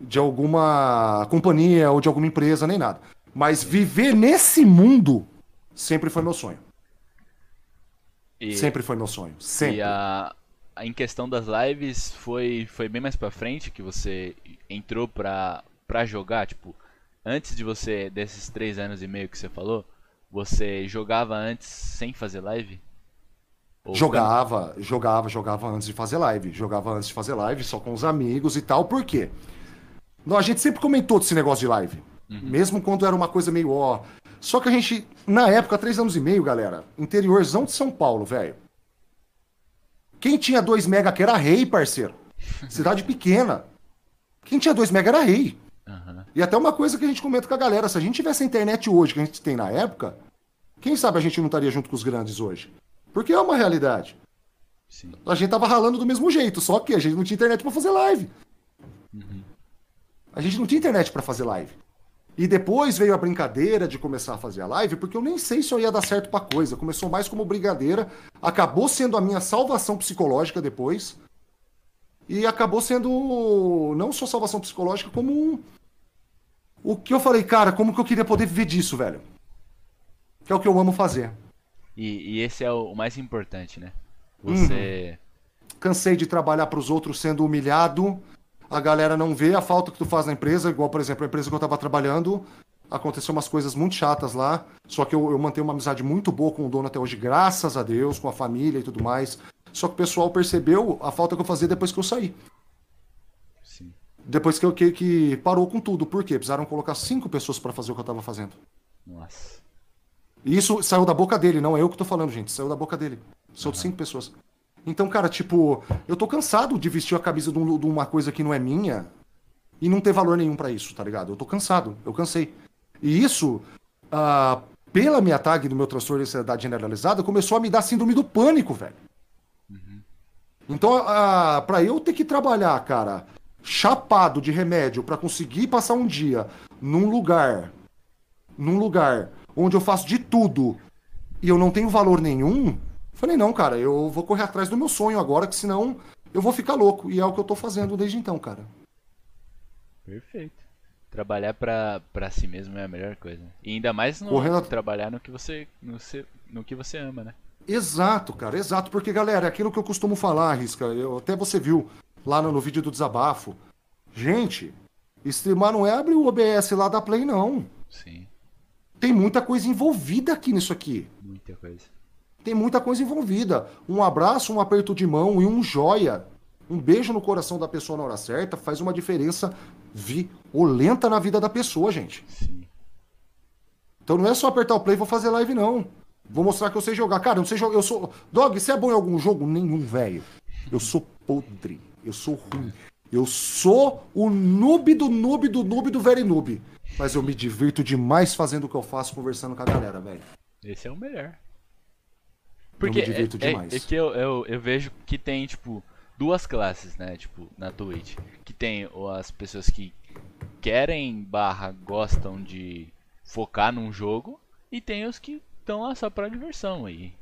de alguma companhia ou de alguma empresa, nem nada. Mas viver nesse mundo sempre foi meu sonho. E, sempre foi meu sonho. Sempre. E a, em questão das lives, foi, foi bem mais pra frente que você entrou pra, pra jogar? Tipo, antes de você, desses três anos e meio que você falou, você jogava antes sem fazer live? Ou jogava, quando... jogava, jogava antes de fazer live. Jogava antes de fazer live, só com os amigos e tal. Por quê? Não, a gente sempre comentou desse negócio de live. Uhum. Mesmo quando era uma coisa meio ó. Só que a gente, na época, três anos e meio, galera, interiorzão de São Paulo, velho. Quem tinha 2 mega que era rei, parceiro. Cidade pequena. Quem tinha 2 mega era rei. Uhum. E até uma coisa que a gente comenta com a galera: se a gente tivesse a internet hoje que a gente tem na época, quem sabe a gente não estaria junto com os grandes hoje? Porque é uma realidade. Sim. A gente tava ralando do mesmo jeito, só que a gente não tinha internet para fazer live. Uhum. A gente não tinha internet para fazer live. E depois veio a brincadeira de começar a fazer a live, porque eu nem sei se eu ia dar certo pra coisa. Começou mais como brincadeira, acabou sendo a minha salvação psicológica depois. E acabou sendo não só salvação psicológica, como o que eu falei, cara, como que eu queria poder viver disso, velho? Que é o que eu amo fazer. E, e esse é o mais importante, né? Você. Uhum. Cansei de trabalhar para os outros sendo humilhado a galera não vê a falta que tu faz na empresa, igual, por exemplo, a empresa que eu tava trabalhando, aconteceu umas coisas muito chatas lá, só que eu, eu mantenho uma amizade muito boa com o dono até hoje, graças a Deus, com a família e tudo mais. Só que o pessoal percebeu a falta que eu fazia depois que eu saí. Sim. Depois que eu que, que parou com tudo. Por quê? Precisaram colocar cinco pessoas para fazer o que eu tava fazendo. Nossa. E isso saiu da boca dele, não é eu que tô falando, gente. Saiu da boca dele. São uhum. cinco pessoas. Então, cara, tipo, eu tô cansado de vestir a camisa de, um, de uma coisa que não é minha e não ter valor nenhum para isso, tá ligado? Eu tô cansado, eu cansei. E isso, uh, pela minha tag do meu transtorno de ansiedade generalizada, começou a me dar síndrome do pânico, velho. Uhum. Então, uh, pra eu ter que trabalhar, cara, chapado de remédio para conseguir passar um dia num lugar, num lugar onde eu faço de tudo e eu não tenho valor nenhum, Falei, não, cara, eu vou correr atrás do meu sonho agora, que senão eu vou ficar louco. E é o que eu tô fazendo desde então, cara. Perfeito. Trabalhar pra, pra si mesmo é a melhor coisa. E ainda mais no, Correndo... trabalhar no que, você, no, no que você ama, né? Exato, cara, exato. Porque, galera, é aquilo que eu costumo falar, Risca, eu, até você viu lá no, no vídeo do desabafo. Gente, streamar não é abrir o OBS lá da Play, não. Sim. Tem muita coisa envolvida aqui nisso aqui. Muita coisa tem muita coisa envolvida. Um abraço, um aperto de mão e um joia, um beijo no coração da pessoa na hora certa faz uma diferença violenta na vida da pessoa, gente. Sim. Então não é só apertar o play e vou fazer live, não. Vou mostrar que eu sei jogar. Cara, eu não sei jogar. Eu sou. Dog, você é bom em algum jogo? Nenhum, velho. Eu sou podre. Eu sou ruim. Eu sou o noob do noob do noob do very noob. Mas eu me divirto demais fazendo o que eu faço, conversando com a galera, velho. Esse é o melhor. Porque eu me divirto é, demais. É, é que eu, eu, eu vejo que tem, tipo, duas classes, né? Tipo, na Twitch. Que tem as pessoas que querem barra gostam de focar num jogo e tem os que estão lá só pra diversão aí.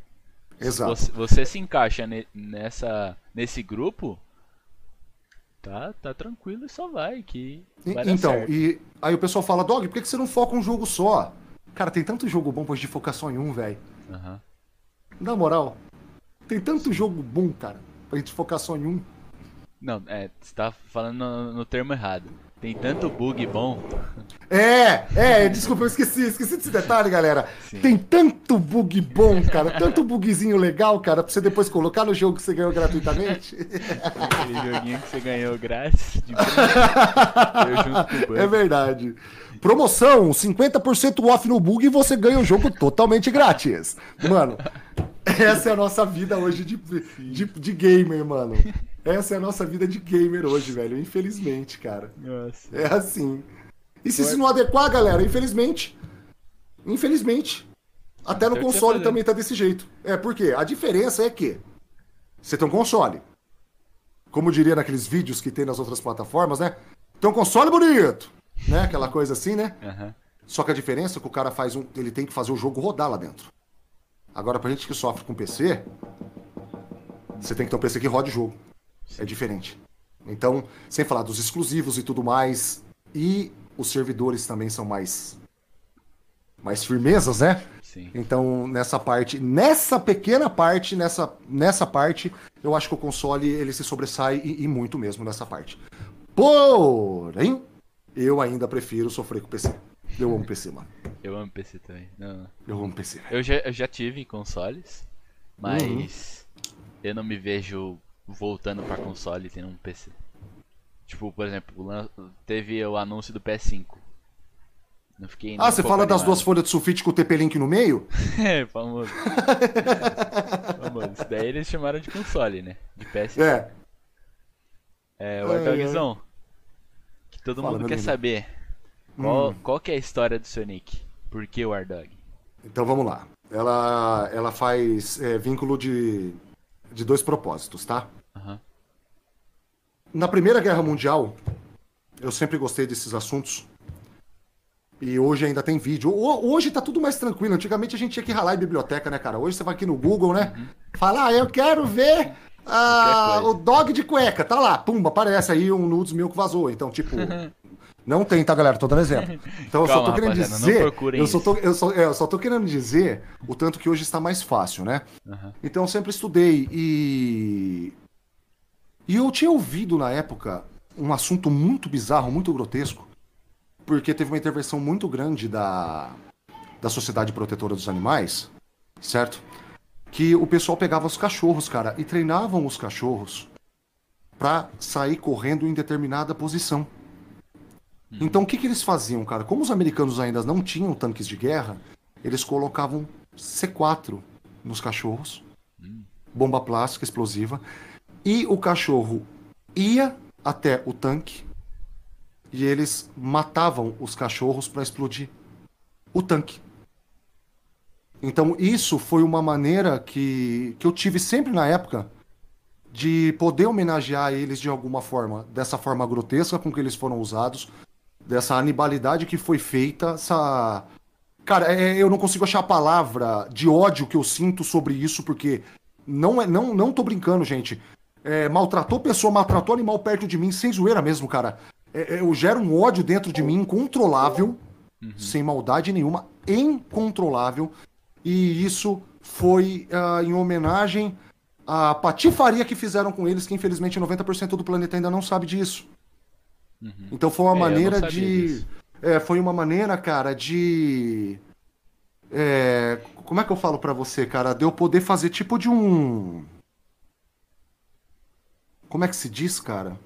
Exato. Você, você, se encaixa ne, nessa, nesse grupo, tá, tá tranquilo e só vai. Que vai então, e aí o pessoal fala, Dog, por que, que você não foca um jogo só? Cara, tem tanto jogo bom pra gente focar só em um, velho. Aham. Uhum. Na moral, tem tanto jogo bom, cara, pra gente focar só em um. Não, é, você tá falando no, no termo errado. Tem tanto bug bom. É, é, desculpa, eu esqueci, esqueci desse detalhe, galera. Sim. Tem tanto bug bom, cara, tanto bugzinho legal, cara, pra você depois colocar no jogo que você ganhou gratuitamente. Aquele joguinho que você ganhou grátis. De eu junto com o bug. É verdade. Promoção, 50% off no bug e você ganha o jogo totalmente grátis. Mano, essa é a nossa vida hoje de, de, de, gamer, mano. Essa é a nossa vida de gamer hoje, velho. Infelizmente, cara. Nossa. É assim. E se isso não adequar, galera, infelizmente. Infelizmente. Até no console também tá desse jeito. É, porque a diferença é que você tem um console. Como diria naqueles vídeos que tem nas outras plataformas, né? Tem um console bonito né? Aquela coisa assim, né? Uhum. Só que a diferença é que o cara faz um. Ele tem que fazer o jogo rodar lá dentro. Agora, pra gente que sofre com PC, você tem que ter um PC que rode jogo. É diferente. Então, sem falar dos exclusivos e tudo mais. E os servidores também são mais mais firmezas, né? Sim. Então, nessa parte, nessa pequena parte, nessa, nessa parte, eu acho que o console ele se sobressai e, e muito mesmo nessa parte. Porém, eu ainda prefiro sofrer com o PC. Eu amo PC, mano. Eu amo PC também. Não. Eu amo PC. Eu já, eu já tive consoles, mas uhum. eu não me vejo voltando pra console tendo um PC. Tipo, por exemplo, teve o anúncio do PS5. Não fiquei ah, você fala animado. das duas folhas de sulfite com o TP-Link no meio? é, famoso. famoso. Isso daí eles chamaram de console, né? De PS5. É. É, o Ardogzão. Todo Fala, mundo quer saber. Qual, hum. qual que é a história do Sonic? Por que o Ardog? Então vamos lá. Ela, ela faz é, vínculo de, de dois propósitos, tá? Uhum. Na Primeira Guerra Mundial, eu sempre gostei desses assuntos. E hoje ainda tem vídeo. Hoje tá tudo mais tranquilo. Antigamente a gente tinha que ralar em biblioteca, né, cara? Hoje você vai aqui no Google, né? Uhum. Fala, ah, eu quero ver ah, o dog de cueca. Tá lá, pumba, aparece aí um nudes meu que vazou. Então, tipo, não tem, tá, galera? Tô dando exemplo. Então eu só tô querendo dizer. Eu só tô, eu, só, é, eu só tô querendo dizer o tanto que hoje está mais fácil, né? Uhum. Então eu sempre estudei e. E eu tinha ouvido na época um assunto muito bizarro, muito grotesco, porque teve uma intervenção muito grande da, da Sociedade Protetora dos Animais, certo? Que o pessoal pegava os cachorros, cara, e treinavam os cachorros para sair correndo em determinada posição. Uhum. Então o que, que eles faziam, cara? Como os americanos ainda não tinham tanques de guerra, eles colocavam C4 nos cachorros, uhum. bomba plástica explosiva, e o cachorro ia até o tanque e eles matavam os cachorros para explodir o tanque. Então isso foi uma maneira que, que eu tive sempre na época de poder homenagear eles de alguma forma, dessa forma grotesca com que eles foram usados, dessa animalidade que foi feita, essa Cara, é, eu não consigo achar a palavra de ódio que eu sinto sobre isso, porque não é, não, não tô brincando, gente. É, maltratou pessoa, maltratou animal perto de mim, sem zoeira mesmo, cara é, é, eu gero um ódio dentro de mim incontrolável, uhum. sem maldade nenhuma, incontrolável. E isso foi uh, em homenagem à patifaria que fizeram com eles, que infelizmente 90% do planeta ainda não sabe disso. Uhum. Então foi uma é, maneira de. É, foi uma maneira, cara, de. É, como é que eu falo para você, cara? De eu poder fazer tipo de um. Como é que se diz, cara?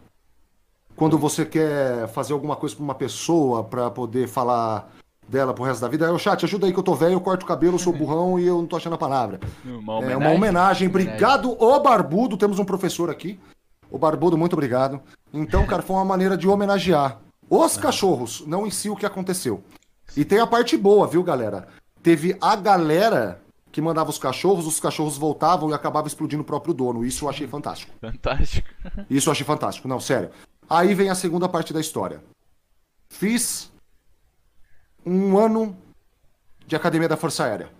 quando você quer fazer alguma coisa pra uma pessoa para poder falar dela pro resto da vida. O chat, ajuda aí que eu tô velho, eu corto o cabelo, sou burrão e eu não tô achando a palavra. Uma homenagem. É uma homenagem. Obrigado, ô Barbudo. Temos um professor aqui. O Barbudo, muito obrigado. Então, cara, foi uma maneira de homenagear os cachorros, não em si o que aconteceu. E tem a parte boa, viu, galera? Teve a galera que mandava os cachorros, os cachorros voltavam e acabava explodindo o próprio dono. Isso eu achei fantástico. Fantástico. Isso eu achei fantástico. Não, sério. Aí vem a segunda parte da história. Fiz um ano de academia da Força Aérea.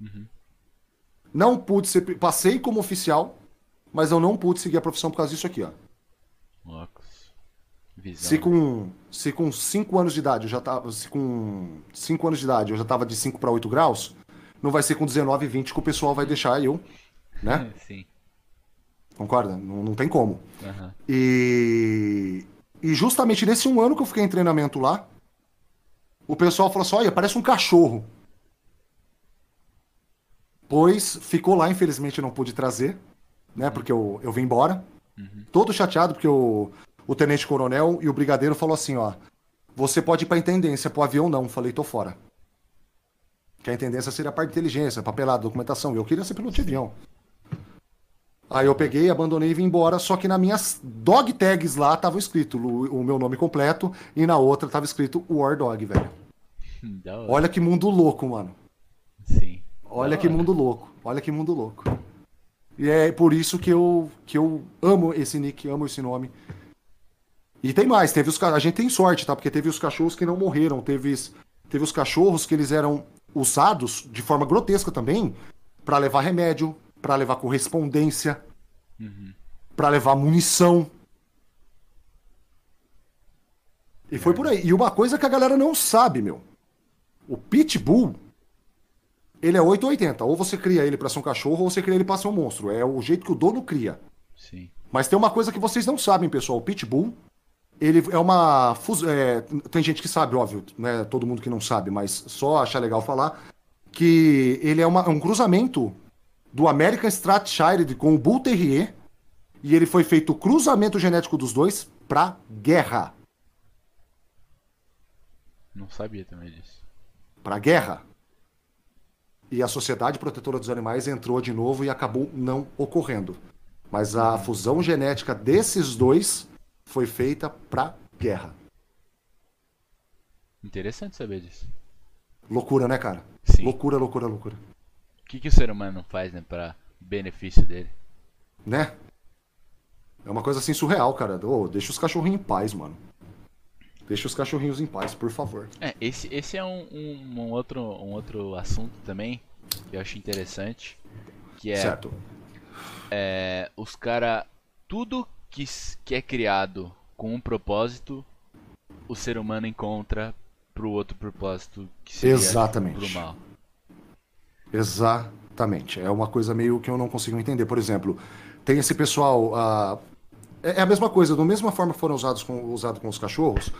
Uhum. Não pude ser. Passei como oficial, mas eu não pude seguir a profissão por causa disso aqui, ó. Se com, se com 5 anos de idade eu já tava. Se com 5 anos de idade eu já tava de 5 para 8 graus, não vai ser com 19 e 20 que o pessoal vai deixar eu, né? Sim. Concorda? Não, não tem como. Uhum. E, e justamente nesse um ano que eu fiquei em treinamento lá, o pessoal falou assim: olha, parece um cachorro. Pois ficou lá, infelizmente não pude trazer, né? Porque eu, eu vim embora. Uhum. Todo chateado, porque o, o tenente coronel e o brigadeiro falou assim: ó, você pode ir pra intendência, pro avião não. Falei, tô fora. Que a intendência seria a parte de inteligência, papelada, documentação. Eu queria ser piloto de avião. Aí eu peguei, abandonei e vim embora, só que nas minhas dog tags lá tava escrito o, meu nome completo e na outra tava escrito War Dog, velho. Olha que mundo louco, mano. Sim. Olha que mundo louco. Olha que mundo louco. E é por isso que eu, que eu amo esse nick, amo esse nome. E tem mais, teve os a gente tem sorte, tá? Porque teve os cachorros que não morreram, teve, teve os cachorros que eles eram usados de forma grotesca também para levar remédio, para levar correspondência, uhum. para levar munição. E foi por aí. E uma coisa que a galera não sabe, meu. O Pitbull, ele é 880. Ou você cria ele para ser um cachorro, ou você cria ele para ser um monstro. É o jeito que o dono cria. Sim. Mas tem uma coisa que vocês não sabem, pessoal. O Pitbull, ele é uma. É, tem gente que sabe, óbvio, né? Todo mundo que não sabe, mas só achar legal falar. Que ele é uma, um cruzamento do American Strathshire com o Bull Terrier. E ele foi feito o cruzamento genético dos dois pra guerra. Não sabia também disso. Pra guerra. E a Sociedade Protetora dos Animais entrou de novo e acabou não ocorrendo. Mas a fusão genética desses dois foi feita pra guerra. Interessante saber disso. Loucura, né, cara? Sim. Loucura, loucura, loucura. O que, que o ser humano faz, né, pra benefício dele? Né? É uma coisa assim surreal, cara. Oh, deixa os cachorrinhos em paz, mano. Deixa os cachorrinhos em paz, por favor. É, esse, esse é um, um, um outro, um outro assunto também que eu acho interessante. Que é. Certo. É, os cara. Tudo que, que é criado com um propósito, o ser humano encontra pro outro propósito que seria Exatamente. pro mal. Exatamente. É uma coisa meio que eu não consigo entender. Por exemplo, tem esse pessoal. Uh, é a mesma coisa, da mesma forma que foram usados com, usado com os cachorros,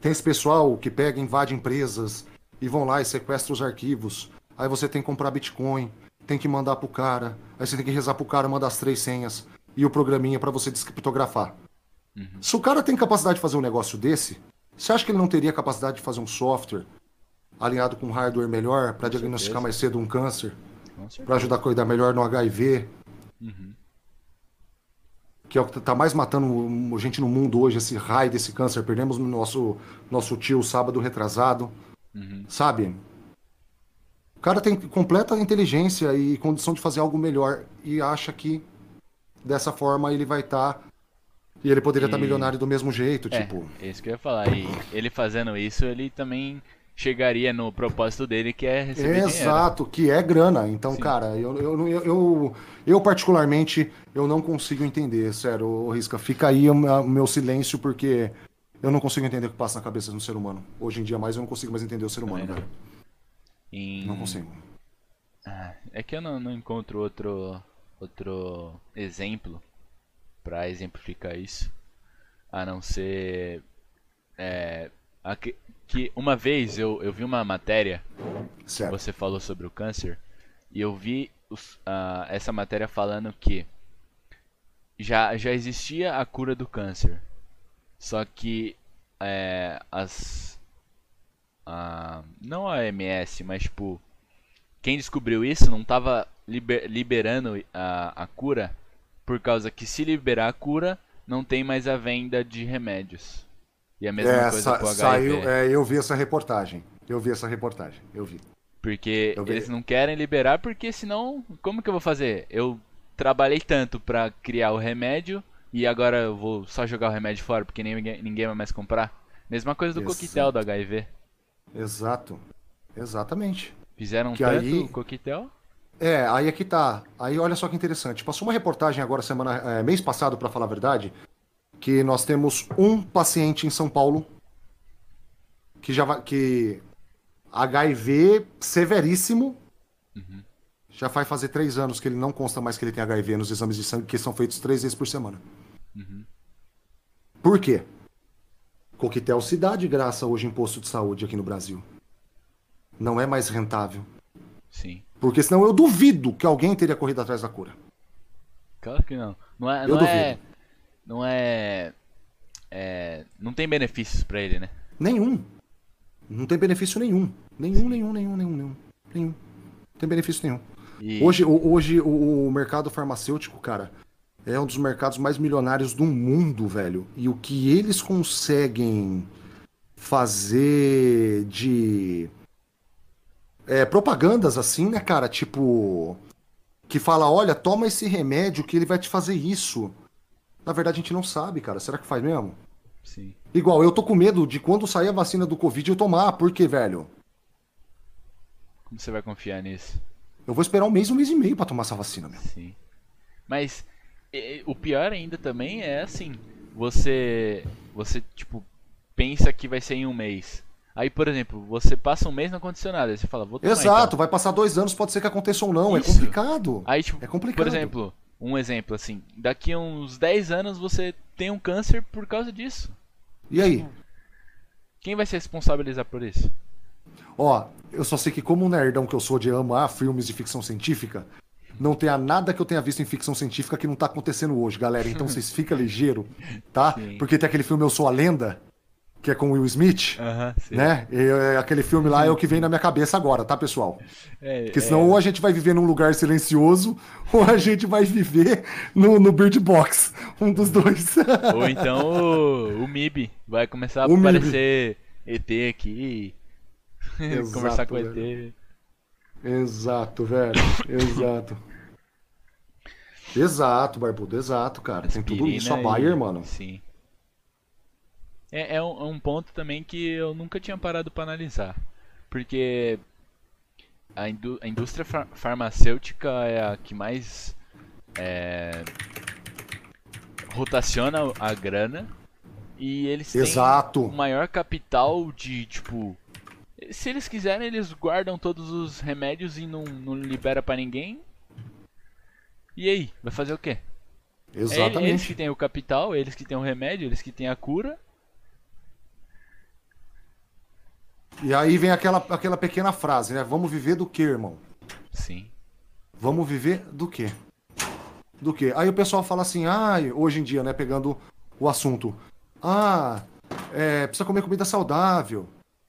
tem esse pessoal que pega, invade empresas e vão lá e sequestra os arquivos. Aí você tem que comprar Bitcoin, tem que mandar pro cara, aí você tem que rezar pro cara mandar as três senhas e o programinha para você descriptografar. Uhum. Se o cara tem capacidade de fazer um negócio desse, você acha que ele não teria capacidade de fazer um software alinhado com hardware melhor para diagnosticar mais cedo um câncer? Para ajudar a cuidar melhor no HIV? Uhum que é o que está mais matando gente no mundo hoje, esse raio desse câncer. Perdemos nosso, nosso tio sábado retrasado, uhum. sabe? O cara tem completa inteligência e condição de fazer algo melhor e acha que dessa forma ele vai estar. Tá, e ele poderia estar tá milionário do mesmo jeito, é, tipo. É isso que eu ia falar. E ele fazendo isso, ele também chegaria no propósito dele, que é receber Exato, dinheiro. que é grana. Então, Sim. cara, eu, eu, eu, eu, particularmente, eu não consigo entender, sério, Risca. Fica aí o meu silêncio, porque eu não consigo entender o que passa na cabeça de um ser humano. Hoje em dia, mais eu não consigo mais entender o ser humano, velho. Em... Não consigo. Ah, é que eu não, não encontro outro, outro exemplo para exemplificar isso, a não ser é, que uma vez eu, eu vi uma matéria certo. que você falou sobre o câncer e eu vi os, uh, essa matéria falando que já, já existia a cura do câncer, só que é, as uh, não a OMS, mas tipo quem descobriu isso não estava liber, liberando a, a cura por causa que se liberar a cura não tem mais a venda de remédios. E a mesma é, coisa sa com o HIV. Saiu, é, eu vi essa reportagem. Eu vi essa reportagem. Eu vi. Porque eu eles vi. não querem liberar, porque senão, como que eu vou fazer? Eu trabalhei tanto para criar o remédio e agora eu vou só jogar o remédio fora porque ninguém, ninguém vai mais comprar? Mesma coisa do Exato. coquetel do HIV. Exato. Exatamente. Fizeram que tanto aí... coquetel? É, aí é que tá. Aí olha só que interessante. Passou uma reportagem agora semana, é, mês passado, para falar a verdade, que nós temos um paciente em São Paulo que já vai, que HIV severíssimo. Uhum. Já vai fazer três anos que ele não consta mais que ele tem HIV nos exames de sangue que são feitos três vezes por semana. Uhum. Por quê? Coquetel se dá de graça hoje em posto de saúde aqui no Brasil. Não é mais rentável. Sim. Porque senão eu duvido que alguém teria corrido atrás da cura. Claro que não. Não é, não é, não é, é não tem benefícios para ele, né? Nenhum. Não tem benefício nenhum. Nenhum, nenhum, nenhum, nenhum, nenhum. Nenhum. Não tem benefício nenhum. E... Hoje, hoje o, o mercado farmacêutico, cara, é um dos mercados mais milionários do mundo, velho. E o que eles conseguem fazer de é, propagandas assim, né, cara? Tipo, que fala: olha, toma esse remédio que ele vai te fazer isso. Na verdade, a gente não sabe, cara. Será que faz mesmo? Sim. Igual, eu tô com medo de quando sair a vacina do Covid eu tomar. Por quê, velho? Como você vai confiar nisso? Eu vou esperar um mês, um mês e meio para tomar essa vacina, meu. Sim. Mas o pior ainda também é assim, você você tipo pensa que vai ser em um mês. Aí, por exemplo, você passa um mês no condicionado, aí você fala, vou tomar Exato, então. vai passar dois anos, pode ser que aconteça ou não, é Isso. é complicado. Aí, tipo, é complicado. por exemplo, um exemplo assim, daqui a uns 10 anos você tem um câncer por causa disso. E aí? Quem vai se responsabilizar por isso? Ó, eu só sei que como um nerdão que eu sou de amar filmes de ficção científica, não tenha nada que eu tenha visto em ficção científica que não tá acontecendo hoje, galera. Então vocês ficam ligeiro, tá? Sim. Porque tem aquele filme Eu Sou a Lenda, que é com Will Smith, uh -huh, né? E, é, aquele filme lá é o que vem na minha cabeça agora, tá, pessoal? É, Porque senão é... ou a gente vai viver num lugar silencioso, ou a gente vai viver no, no Bird Box. Um dos dois. Ou então o, o MIB vai começar a o aparecer MIB. ET aqui. Exato, conversar com velho. ET. Exato, velho. Exato. exato, Barbudo, exato, cara. Aspirina Tem tudo isso a Bayer, mano. Sim. É, é, um, é um ponto também que eu nunca tinha parado para analisar. Porque a, indú a indústria far farmacêutica é a que mais é, rotaciona a grana e eles Exato. têm o maior capital de tipo se eles quiserem eles guardam todos os remédios e não, não libera para ninguém e aí vai fazer o quê Exatamente. É eles que têm o capital eles que têm o remédio eles que têm a cura E aí vem aquela, aquela pequena frase, né? Vamos viver do que, irmão? Sim. Vamos viver do quê? Do quê? Aí o pessoal fala assim, ah, hoje em dia, né, pegando o assunto. Ah, é, precisa comer comida saudável.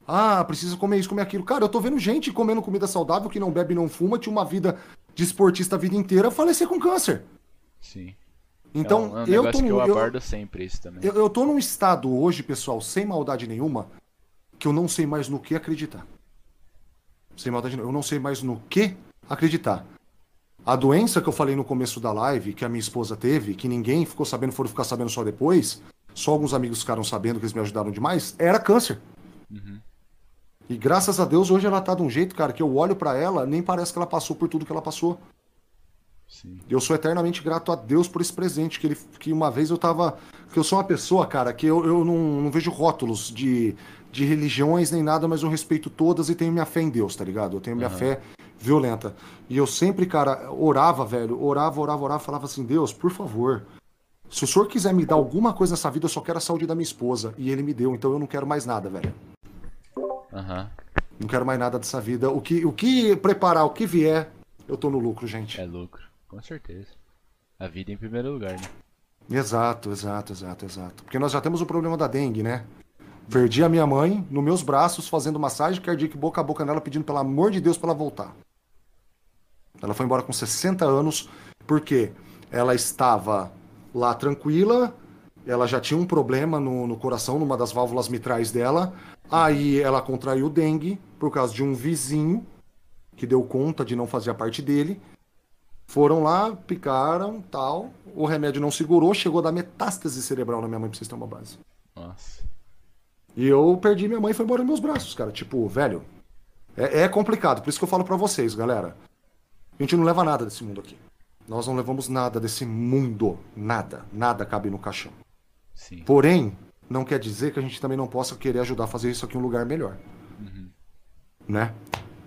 Ah, precisa comer isso, comer aquilo. Cara, eu tô vendo gente comendo comida saudável que não bebe, não fuma, tinha uma vida de esportista a vida inteira, falecer com câncer. Sim. Então, é um, é um eu tô que eu abordo sempre isso também. Eu, eu tô num estado hoje, pessoal, sem maldade nenhuma, que eu não sei mais no que acreditar. Sem maldade, eu não sei mais no que acreditar. A doença que eu falei no começo da live, que a minha esposa teve, que ninguém ficou sabendo, foram ficar sabendo só depois, só alguns amigos ficaram sabendo que eles me ajudaram demais, era câncer. Uhum. E graças a Deus hoje ela tá de um jeito, cara, que eu olho para ela, nem parece que ela passou por tudo que ela passou. Sim. Eu sou eternamente grato a Deus por esse presente, que, ele, que uma vez eu tava. Que eu sou uma pessoa, cara, que eu, eu não, não vejo rótulos de de religiões nem nada, mas eu respeito todas e tenho minha fé em Deus, tá ligado? Eu tenho minha uhum. fé violenta. E eu sempre, cara, orava, velho, orava, orava, orava, falava assim: Deus, por favor, se o senhor quiser me dar alguma coisa nessa vida, eu só quero a saúde da minha esposa. E ele me deu, então eu não quero mais nada, velho. Aham. Uhum. Não quero mais nada dessa vida. O que, o que preparar, o que vier, eu tô no lucro, gente. É lucro, com certeza. A vida em primeiro lugar, né? Exato, exato, exato, exato. Porque nós já temos o problema da dengue, né? Perdi a minha mãe nos meus braços, fazendo massagem cardíaca boca a boca nela, pedindo pelo amor de Deus para ela voltar. Ela foi embora com 60 anos, porque ela estava lá tranquila, ela já tinha um problema no, no coração, numa das válvulas mitrais dela. Aí ela contraiu dengue por causa de um vizinho que deu conta de não fazer a parte dele. Foram lá, picaram, tal. O remédio não segurou, chegou a dar metástase cerebral na minha mãe, pra vocês terem uma base. Nossa. E eu perdi minha mãe e foi embora nos meus braços, cara. Tipo, velho, é, é complicado. Por isso que eu falo para vocês, galera. A gente não leva nada desse mundo aqui. Nós não levamos nada desse mundo. Nada. Nada cabe no caixão. Sim. Porém, não quer dizer que a gente também não possa querer ajudar a fazer isso aqui em um lugar melhor. Uhum. Né?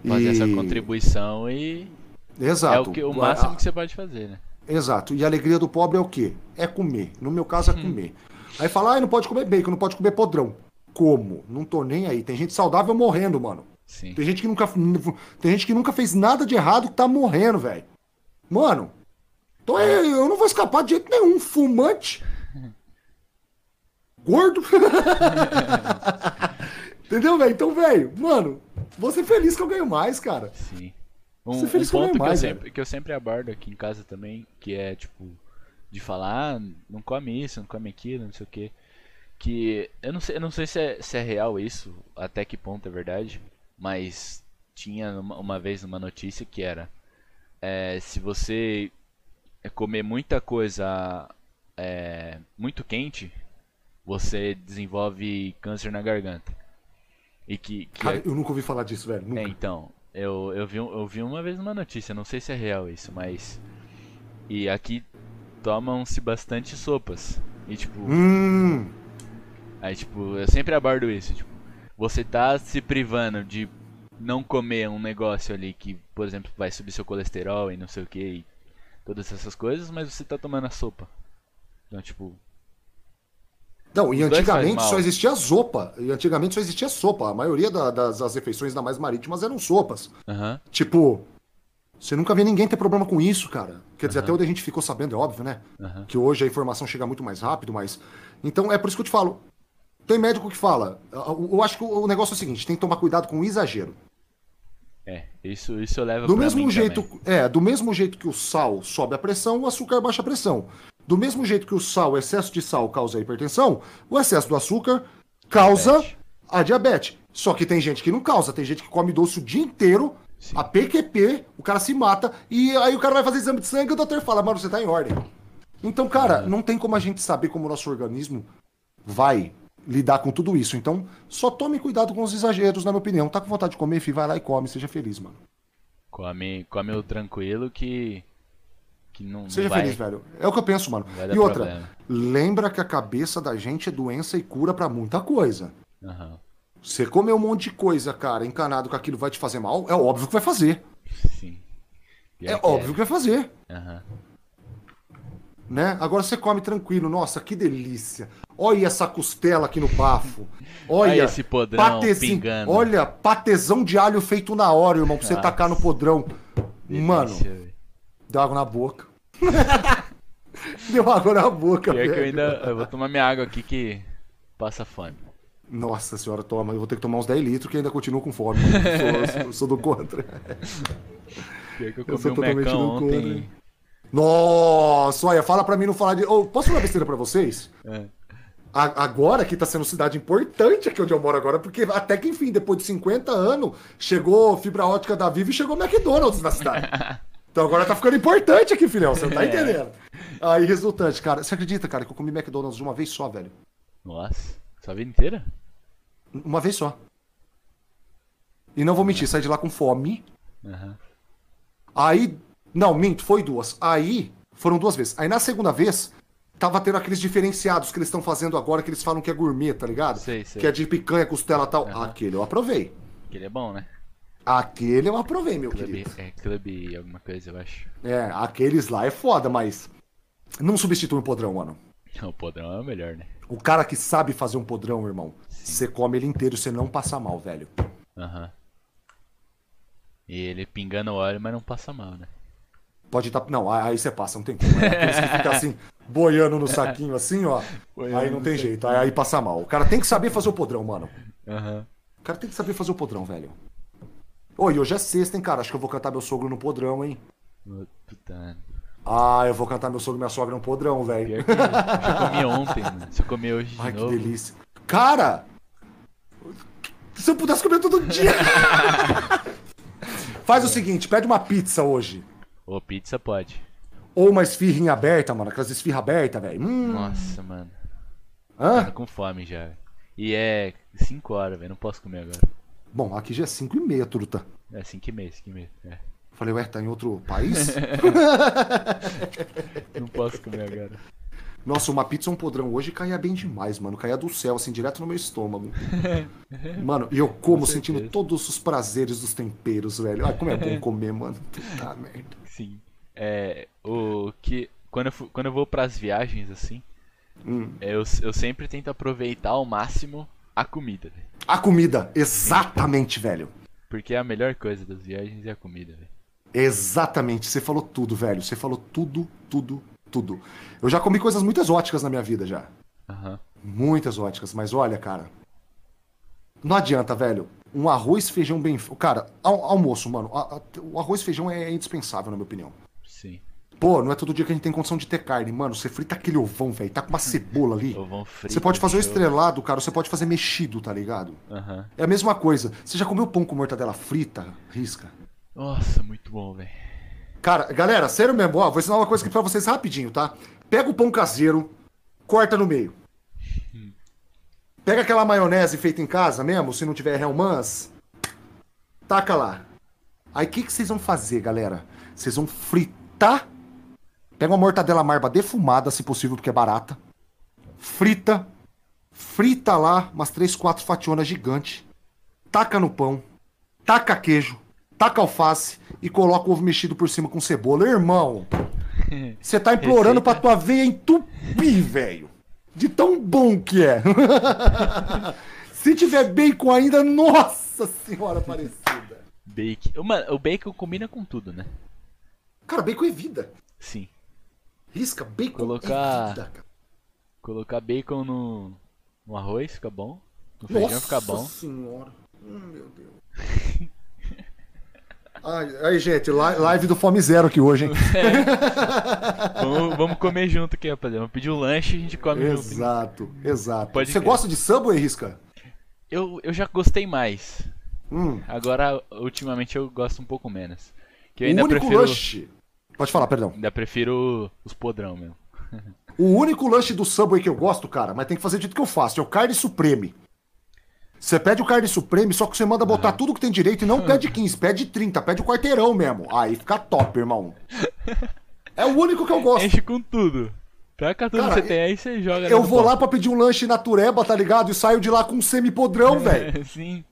Fazer e... essa contribuição e. Exato. É o, que, o máximo que você pode fazer, né? Exato. E a alegria do pobre é o quê? É comer. No meu caso, é uhum. comer. Aí fala, ah, não pode comer bacon, não pode comer podrão como. Não tô nem aí. Tem gente saudável morrendo, mano. Sim. Tem gente que nunca tem gente que nunca fez nada de errado que tá morrendo, velho. Mano, tô aí, eu não vou escapar de jeito nenhum. Fumante. Gordo. Entendeu, velho? Então, velho, mano, vou ser feliz que eu ganho mais, cara. Sim. Um, um ponto que, mais, eu sempre, que eu sempre abordo aqui em casa também, que é tipo, de falar, ah, não come isso, não come aquilo, não sei o que que eu não sei, eu não sei se é, se é real isso, até que ponto é verdade, mas tinha uma, uma vez uma notícia que era é, se você comer muita coisa é, muito quente, você desenvolve câncer na garganta. E que, que Cara, é... eu nunca ouvi falar disso, velho. Nunca. É, então, eu, eu, vi, eu vi uma vez uma notícia, não sei se é real isso, mas. E aqui tomam-se bastante sopas. E tipo. Hum. Aí, tipo, eu sempre abordo isso, tipo, você tá se privando de não comer um negócio ali que, por exemplo, vai subir seu colesterol e não sei o que, e todas essas coisas, mas você tá tomando a sopa. Então, tipo. Não, e antigamente só existia sopa. E antigamente só existia sopa. A maioria da, das, das, refeições, ainda mais marítimas, eram sopas. Uhum. Tipo, você nunca vê ninguém ter problema com isso, cara. Quer dizer, uhum. até onde a gente ficou sabendo, é óbvio, né? Uhum. Que hoje a informação chega muito mais rápido, mas. Então é por isso que eu te falo. Tem médico que fala. Eu acho que o negócio é o seguinte: tem que tomar cuidado com o exagero. É, isso, isso leva do mesmo jeito, também. É, do mesmo jeito que o sal sobe a pressão, o açúcar baixa a pressão. Do mesmo jeito que o sal, o excesso de sal causa a hipertensão, o excesso do açúcar causa diabetes. a diabetes. Só que tem gente que não causa, tem gente que come doce o dia inteiro, Sim. a PQP, o cara se mata, e aí o cara vai fazer exame de sangue e o doutor fala, mano, você tá em ordem. Então, cara, não tem como a gente saber como o nosso organismo vai lidar com tudo isso. Então, só tome cuidado com os exageros, na minha opinião. Tá com vontade de comer, filho, vai lá e come, seja feliz, mano. Come, come o tranquilo que. que não, seja não feliz, velho. É o que eu penso, mano. E outra, problema. lembra que a cabeça da gente é doença e cura para muita coisa. Uhum. Você comer um monte de coisa, cara, encanado com aquilo vai te fazer mal, é óbvio que vai fazer. Sim. É, é óbvio que vai fazer. Uhum. Né? Agora você come tranquilo. Nossa, que delícia. Olha essa costela aqui no bafo. Olha, olha esse podrão pingando. Olha, patezão de alho feito na hora, irmão, pra você Nossa. tacar no podrão. Delícia, Mano, véio. deu água na boca. deu água na boca, velho. que eu ainda eu vou tomar minha água aqui que passa fome. Nossa senhora, toma. Eu vou ter que tomar uns 10 litros que ainda continuo com fome. Eu sou, eu sou do contra. Pior que eu eu sou um totalmente do ontem. contra. Nossa, olha, fala pra mim não falar de. Oh, posso falar besteira pra vocês? É. Agora que tá sendo cidade importante aqui onde eu moro agora, porque até que enfim, depois de 50 anos, chegou fibra ótica da Vivo e chegou McDonald's na cidade. Então agora tá ficando importante aqui, filhão, você não tá é. entendendo. Aí, resultante, cara, você acredita, cara, que eu comi McDonald's de uma vez só, velho? Nossa, sua vida inteira? Uma vez só. E não vou mentir, saí de lá com fome. Uhum. Aí, não, minto, foi duas. Aí, foram duas vezes. Aí na segunda vez, tava tendo aqueles diferenciados que eles estão fazendo agora, que eles falam que é gourmet, tá ligado? Sei, sei. Que é de picanha, costela e tal. Uhum. Aquele eu aprovei. Aquele é bom, né? Aquele eu aprovei, meu club, querido. É clube alguma coisa, eu acho. É, aqueles lá é foda, mas não substitui o podrão, mano. O podrão é o melhor, né? O cara que sabe fazer um podrão, irmão, você come ele inteiro, você não passa mal, velho. Aham. Uhum. E ele pingando óleo, mas não passa mal, né? Pode estar. Não, aí você passa, não tem como. É aqueles que fica assim, boiando no saquinho assim, ó. Boiando aí não tem jeito. Aí, aí, passa mal. O cara tem que saber fazer o podrão, mano. Uhum. O cara tem que saber fazer o podrão, velho. Oi, hoje é sexta, hein, cara? Acho que eu vou cantar meu sogro no podrão, hein? Puta. Ah, eu vou cantar meu sogro e minha sogra no podrão, velho. Eu comi ontem, mano. Se eu comer hoje Ai, novo... que delícia. Cara! Se eu pudesse comer todo dia! Faz o seguinte, pede uma pizza hoje. Ô, pizza pode. Ou uma esfirrinha aberta, mano. Aquelas esfirra aberta, velho. Hum. Nossa, mano. Hã? Tô com fome já. E é 5 horas, velho. Não posso comer agora. Bom, aqui já é 5 e meia, truta. É 5 e meia, 5 e meia. É. Falei, ué, tá em outro país? não posso comer agora. Nossa, uma pizza um podrão hoje caía bem demais, mano. Caía do céu, assim, direto no meu estômago. mano, e eu como sentindo todos os prazeres dos temperos, velho. Ai, como é bom comer, mano. Puta merda. Sim. É. O que. Quando eu, quando eu vou pras viagens, assim. Hum. Eu, eu sempre tento aproveitar ao máximo a comida. Véio. A comida, exatamente, Sim. velho. Porque a melhor coisa das viagens é a comida, velho. Exatamente, você falou tudo, velho. Você falou tudo, tudo, tudo. Eu já comi coisas muito exóticas na minha vida já. Uhum. Muito exóticas, mas olha, cara. Não adianta, velho. Um arroz feijão bem. Cara, al almoço, mano. A, a, o arroz feijão é indispensável, na minha opinião. Sim. Pô, não é todo dia que a gente tem condição de ter carne. Mano, você frita aquele ovão, velho. Tá com uma cebola ali. ovão frito. Você pode fazer o estrelado, cara. Você pode fazer mexido, tá ligado? Uhum. É a mesma coisa. Você já comeu pão com mortadela frita? Risca. Nossa, muito bom, velho. Cara, galera, sério mesmo, ó, vou ensinar uma coisa aqui pra vocês rapidinho, tá? Pega o pão caseiro, corta no meio. Pega aquela maionese feita em casa mesmo, se não tiver Hellmann's, taca lá. Aí o que, que vocês vão fazer, galera? Vocês vão fritar. Pega uma mortadela marba defumada, se possível, porque é barata. Frita. Frita lá umas 3, 4 fationas gigantes. taca no pão, taca queijo, taca alface e coloca o ovo mexido por cima com cebola. Irmão, você tá implorando pra tua veia entupir, velho. De tão bom que é. Se tiver bacon ainda, nossa senhora parecida. Bacon. Mano, o bacon combina com tudo, né? Cara, bacon é vida. Sim. Risca, bacon Colocar... é vida, cara. Colocar bacon no, no arroz fica bom. No feijão Nossa fica bom. senhora. Hum, meu Deus. Ai, aí, gente, li- live do Fome Zero aqui hoje, hein? vamos, vamos comer junto aqui, rapaziada. Vamos pedir um lanche e a gente come junto. exato, exato. Pode Você crer. gosta de Subway, Risca? Eu, eu já gostei mais. Hum, Agora, ultimamente, eu gosto um pouco menos. Que eu o ainda único prefiro. lanche... Pode falar, perdão. Ainda prefiro os podrão mesmo. O único lanche do Subway que eu gosto, cara, mas tem que fazer do jeito que eu faço, é o carne supreme. Você pede o carne supreme, só que você manda botar tudo que tem direito e não pede 15, pede 30, pede o quarteirão mesmo. Aí fica top, irmão. É o único que eu gosto. Enche com tudo. Taca tudo Cara, que você tem aí você joga Eu no vou lá pra pedir um lanche natureba, tá ligado? E saio de lá com um semipodrão, velho. Sim.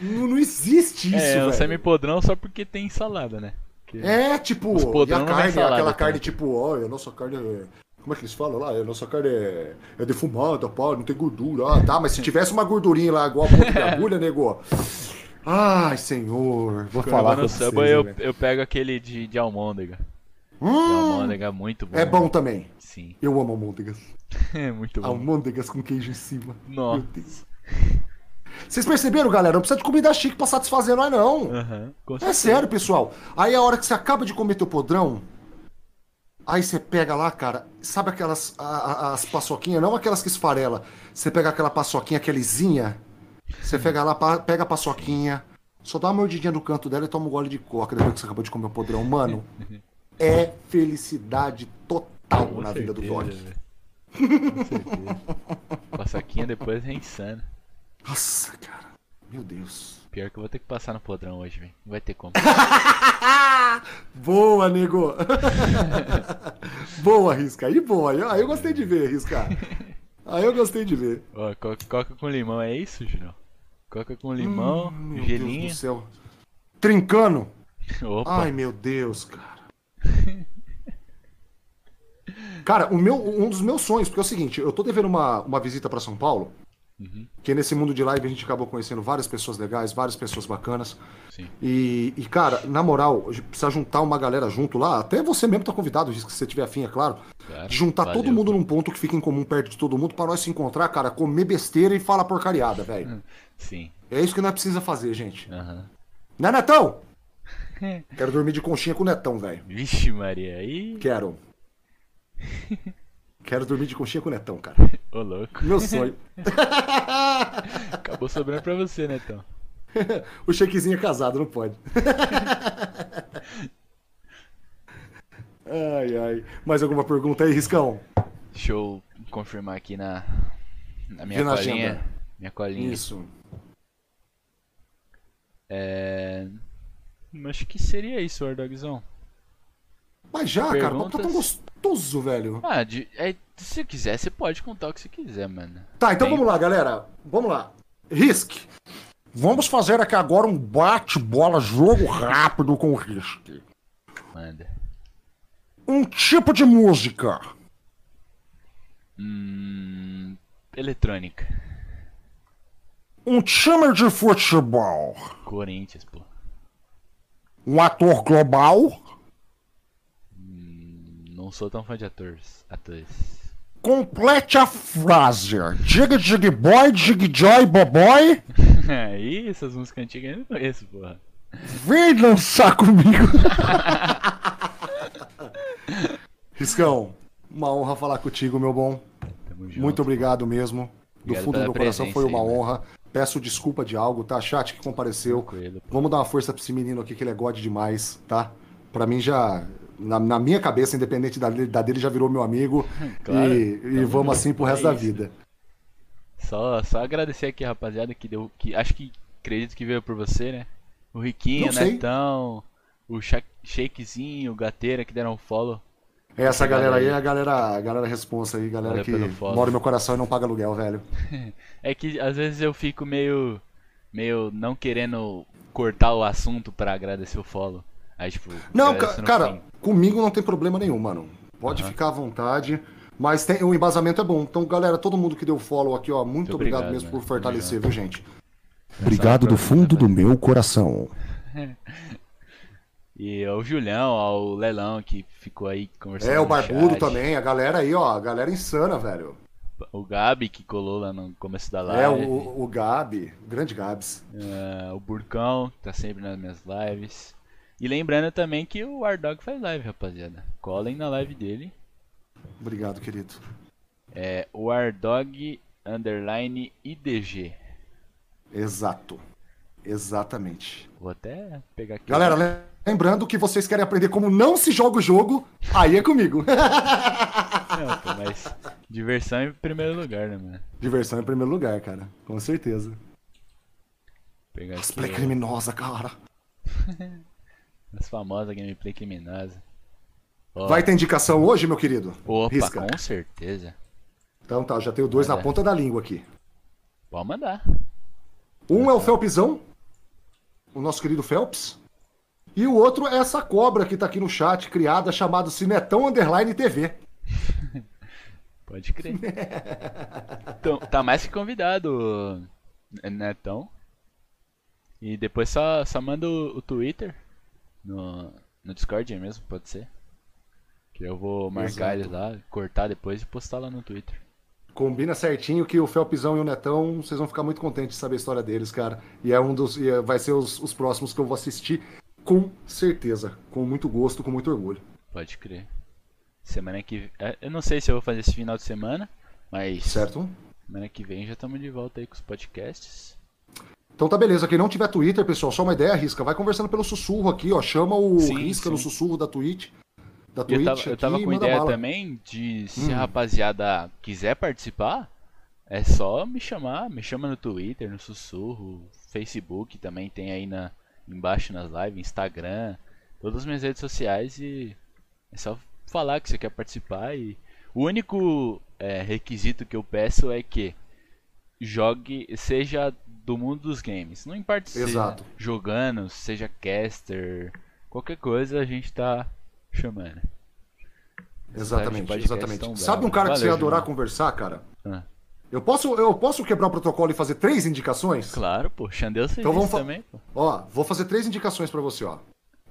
Não, não existe isso, é, velho. o semi-podrão só porque tem salada, né? É, tipo, e a vem carne, salada aquela carne tipo, ó, a nossa carne é... Como é que eles falam lá? A nossa carne é, é defumada, pá, não tem gordura. Ah, tá, mas se tivesse uma gordurinha lá igual a ponta de agulha, nego. Ai, senhor. Vou Quando falar com vocês, Subway, eu, eu pego aquele de, de almôndega. De Hum, almôndega muito bom. é bom também. Sim. Eu amo almôndegas. É muito bom. Almôndegas com queijo em cima. Nossa. Meu Deus. Vocês perceberam, galera? Não precisa de comida chique pra satisfazer nós, não. Com É sério, pessoal. Aí a hora que você acaba de comer teu podrão, aí você pega lá, cara, sabe aquelas a- a- as paçoquinhas, não aquelas que esfarela. Você pega aquela paçoquinha, aquela lisinha, você pega lá, pega a paçoquinha, só dá uma mordidinha no canto dela e toma um gole de coca depois que você acabou de comer o podrão. Mano, é felicidade total Com na vida do certeza, velho. Com certeza. Passaquinha depois é insano. Nossa, cara. Meu Deus. Pior que eu vou ter que passar no podrão hoje, velho. Não vai ter como. Boa, nego! boa, Risca. Aí, boa. Aí, aí eu gostei de ver, Risca. Aí eu gostei de ver. Ó, co- coca com limão, é isso, Julião? Coca com limão, Hum, meu gelinho. Deus do céu. Trincando. Opa, Ai, meu Deus, cara. Cara, o meu, um dos meus sonhos, porque é o seguinte, eu tô devendo uma, uma visita pra São Paulo, Uhum. que nesse mundo de live a gente acabou conhecendo várias pessoas legais, várias pessoas bacanas. sim. E, e, cara, na moral, a gente precisa juntar uma galera junto lá. Até você mesmo tá convidado, se você tiver afim, é claro. De juntar valeu. todo mundo num ponto que fica em comum perto de todo mundo pra nós se encontrar, cara, comer besteira e falar porcariada, velho. Sim. É isso que nós precisa fazer, gente. Aham. Né, Netão? Quero dormir de conchinha com o Netão, velho. Vixe, Maria, aí. Quero. Quero dormir de conchinha com o Netão, cara. Ô, louco. Meu sonho. Acabou sobrando pra você, né, então? o chequezinho é casado, não pode. ai, ai. Mais alguma pergunta aí, Riscão? Deixa eu confirmar aqui na, na minha na colinha. agenda. Minha colinha. Isso. É. Acho que seria isso, Wardogzão. Mas já, cara, o papo tá tão Perguntas? gostoso, velho. Ah, de, é, se você quiser, você pode contar o que você quiser, mano. Tá, então Tem. vamos lá, galera. Vamos lá. Risk. Vamos fazer aqui agora um bate-bola, jogo rápido com o Risk. Manda. Um tipo de música. Hum. Eletrônica. Um time de futebol. Corinthians, pô. Um ator global. Não sou tão fã de atores. Atores. Complete a frase. Dig dig boy, dig joy boboy. Ih, essas músicas antigas eu não conheço, porra. Vem dançar comigo. Riscão, uma honra falar contigo, meu bom. Tamo junto. Muito obrigado mesmo. Do Obrigado fundo do meu coração foi uma aí, mano. honra. Peço desculpa de algo, tá? Chat que compareceu. Tranquilo. Vamos dar uma força pra esse menino aqui que ele é god demais, tá? Pra mim já. Na, na minha cabeça, independente da, da dele, já virou meu amigo. Claro, e e tamo vamos junto, assim pro é resto da vida. Só, só agradecer aqui, rapaziada, que deu. Que, acho que acredito que veio por você, né? O Riquinho, Não o. Netão, o Sha- Shakezinho, o Gateira que deram um follow. Essa galera aí é a galera, a galera responsa aí, galera que mora no meu coração e não paga aluguel, velho. É que às vezes eu fico meio. meio não querendo cortar o assunto para agradecer o follow. Aí, tipo, não, ca cara, fim. Comigo não tem problema nenhum, mano. Pode uhum. ficar à vontade. Mas tem, o embasamento é bom. Então, galera, todo mundo que deu follow aqui, ó, muito, muito obrigado, obrigado, mesmo por fortalecer, obrigado. viu, gente? Obrigado do fundo do meu coração. e o Julião, ó, o Lelão que ficou aí conversando. É, o Barbudo chat. também, a galera aí, ó, a galera insana, velho. O Gabi que colou lá no começo da live. É, o, o Gabi, o grande Gabs. É, o Burcão, que tá sempre nas minhas lives. E lembrando também que o Wardog faz live, rapaziada. Colhem na live dele. Obrigado, querido. É Wardog underline IDG. Exato. Exatamente. Vou até pegar aqui. Galera, lembrando que vocês querem aprender como não se joga o jogo, aí é comigo. Não, pô, mas diversão em primeiro lugar, né, mano? Diversão em primeiro lugar, cara. Com certeza. Pegar Gameplay criminosa, cara. As famosas gameplay criminosa. Oh. Vai ter indicação hoje, meu querido? Opa, Risca. com certeza. Então tá, já tenho dois na ponta da língua aqui. Pode mandar. Um é o Felpzão, o nosso querido Phelps. E o outro é essa cobra que tá aqui no chat, criada, chamada Cinetão Underline TV. Pode crer. então, tá mais que convidado, Netão. E depois só, só manda o, o Twitter no, no Discord mesmo, pode ser. Que eu vou marcar Exato. eles lá, cortar depois e postar lá no Twitter. Combina certinho que o Felpzão e o Netão, vocês vão ficar muito contentes de saber a história deles, cara. E é um dos. E vai ser os, os próximos que eu vou assistir com certeza. Com muito gosto, com muito orgulho. Pode crer. Semana que é, Eu não sei se eu vou fazer esse final de semana, mas. Certo. Semana que vem já estamos de volta aí com os podcasts. Então tá beleza, quem não tiver Twitter, pessoal, só uma ideia, Risca, vai conversando pelo sussurro aqui, ó, chama o sim, Risca sim. no sussurro da Twitch. Da Twitch eu tava, aqui, eu tava com ideia bala. também de se hum. a rapaziada quiser participar, é só me chamar, me chama no Twitter, no sussurro, Facebook também tem aí na embaixo nas lives, Instagram, todas as minhas redes sociais e é só falar que você quer participar e o único é, requisito que eu peço é que jogue, seja do mundo dos games. Não importa se Exato. seja jogando, seja caster, qualquer coisa a gente tá chamando. Exatamente, exatamente. Sabe um cara Valeu, que você ia adorar Julião. conversar, cara? Ah. Eu posso, eu posso quebrar o protocolo e fazer três indicações? Claro, pô. Xandeu então vamos também, pô. Ó, vou fazer três indicações para você, ó.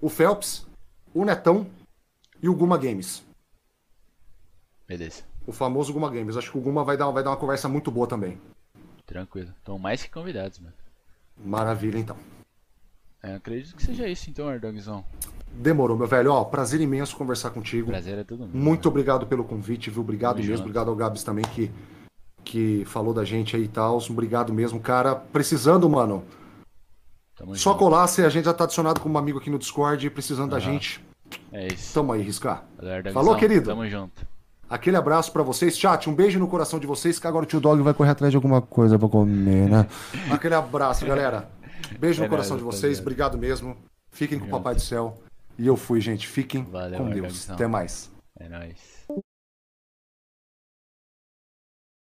O Phelps, o Netão e o Guma Games. Beleza. O famoso Guma Games. Acho que o Guma vai dar, vai dar uma conversa muito boa também. Tranquilo. Estão mais que convidados, mano. Maravilha, então. É, acredito que seja isso, então, Ardogzão. Demorou, meu velho. Ó, prazer imenso conversar contigo. Prazer é todo mundo. Muito obrigado pelo convite, viu? Obrigado Tamo mesmo. Junto. Obrigado ao Gabs também que, que falou da gente aí e tal. Obrigado mesmo, cara. Precisando, mano. Tamo Só junto. colar, se a gente já tá adicionado como amigo aqui no Discord, precisando uhum. da gente. É isso. Tamo aí, Riscar. Falou, querido. Tamo junto. Aquele abraço para vocês. Chat, um beijo no coração de vocês, que agora o tio Dog vai correr atrás de alguma coisa pra comer, né? Aquele abraço, galera. Beijo no é coração de vocês. Obrigado mesmo. Fiquem com o Papai do Céu. E eu fui, gente. Fiquem Valeu, com Deus. Até mais. É nóis.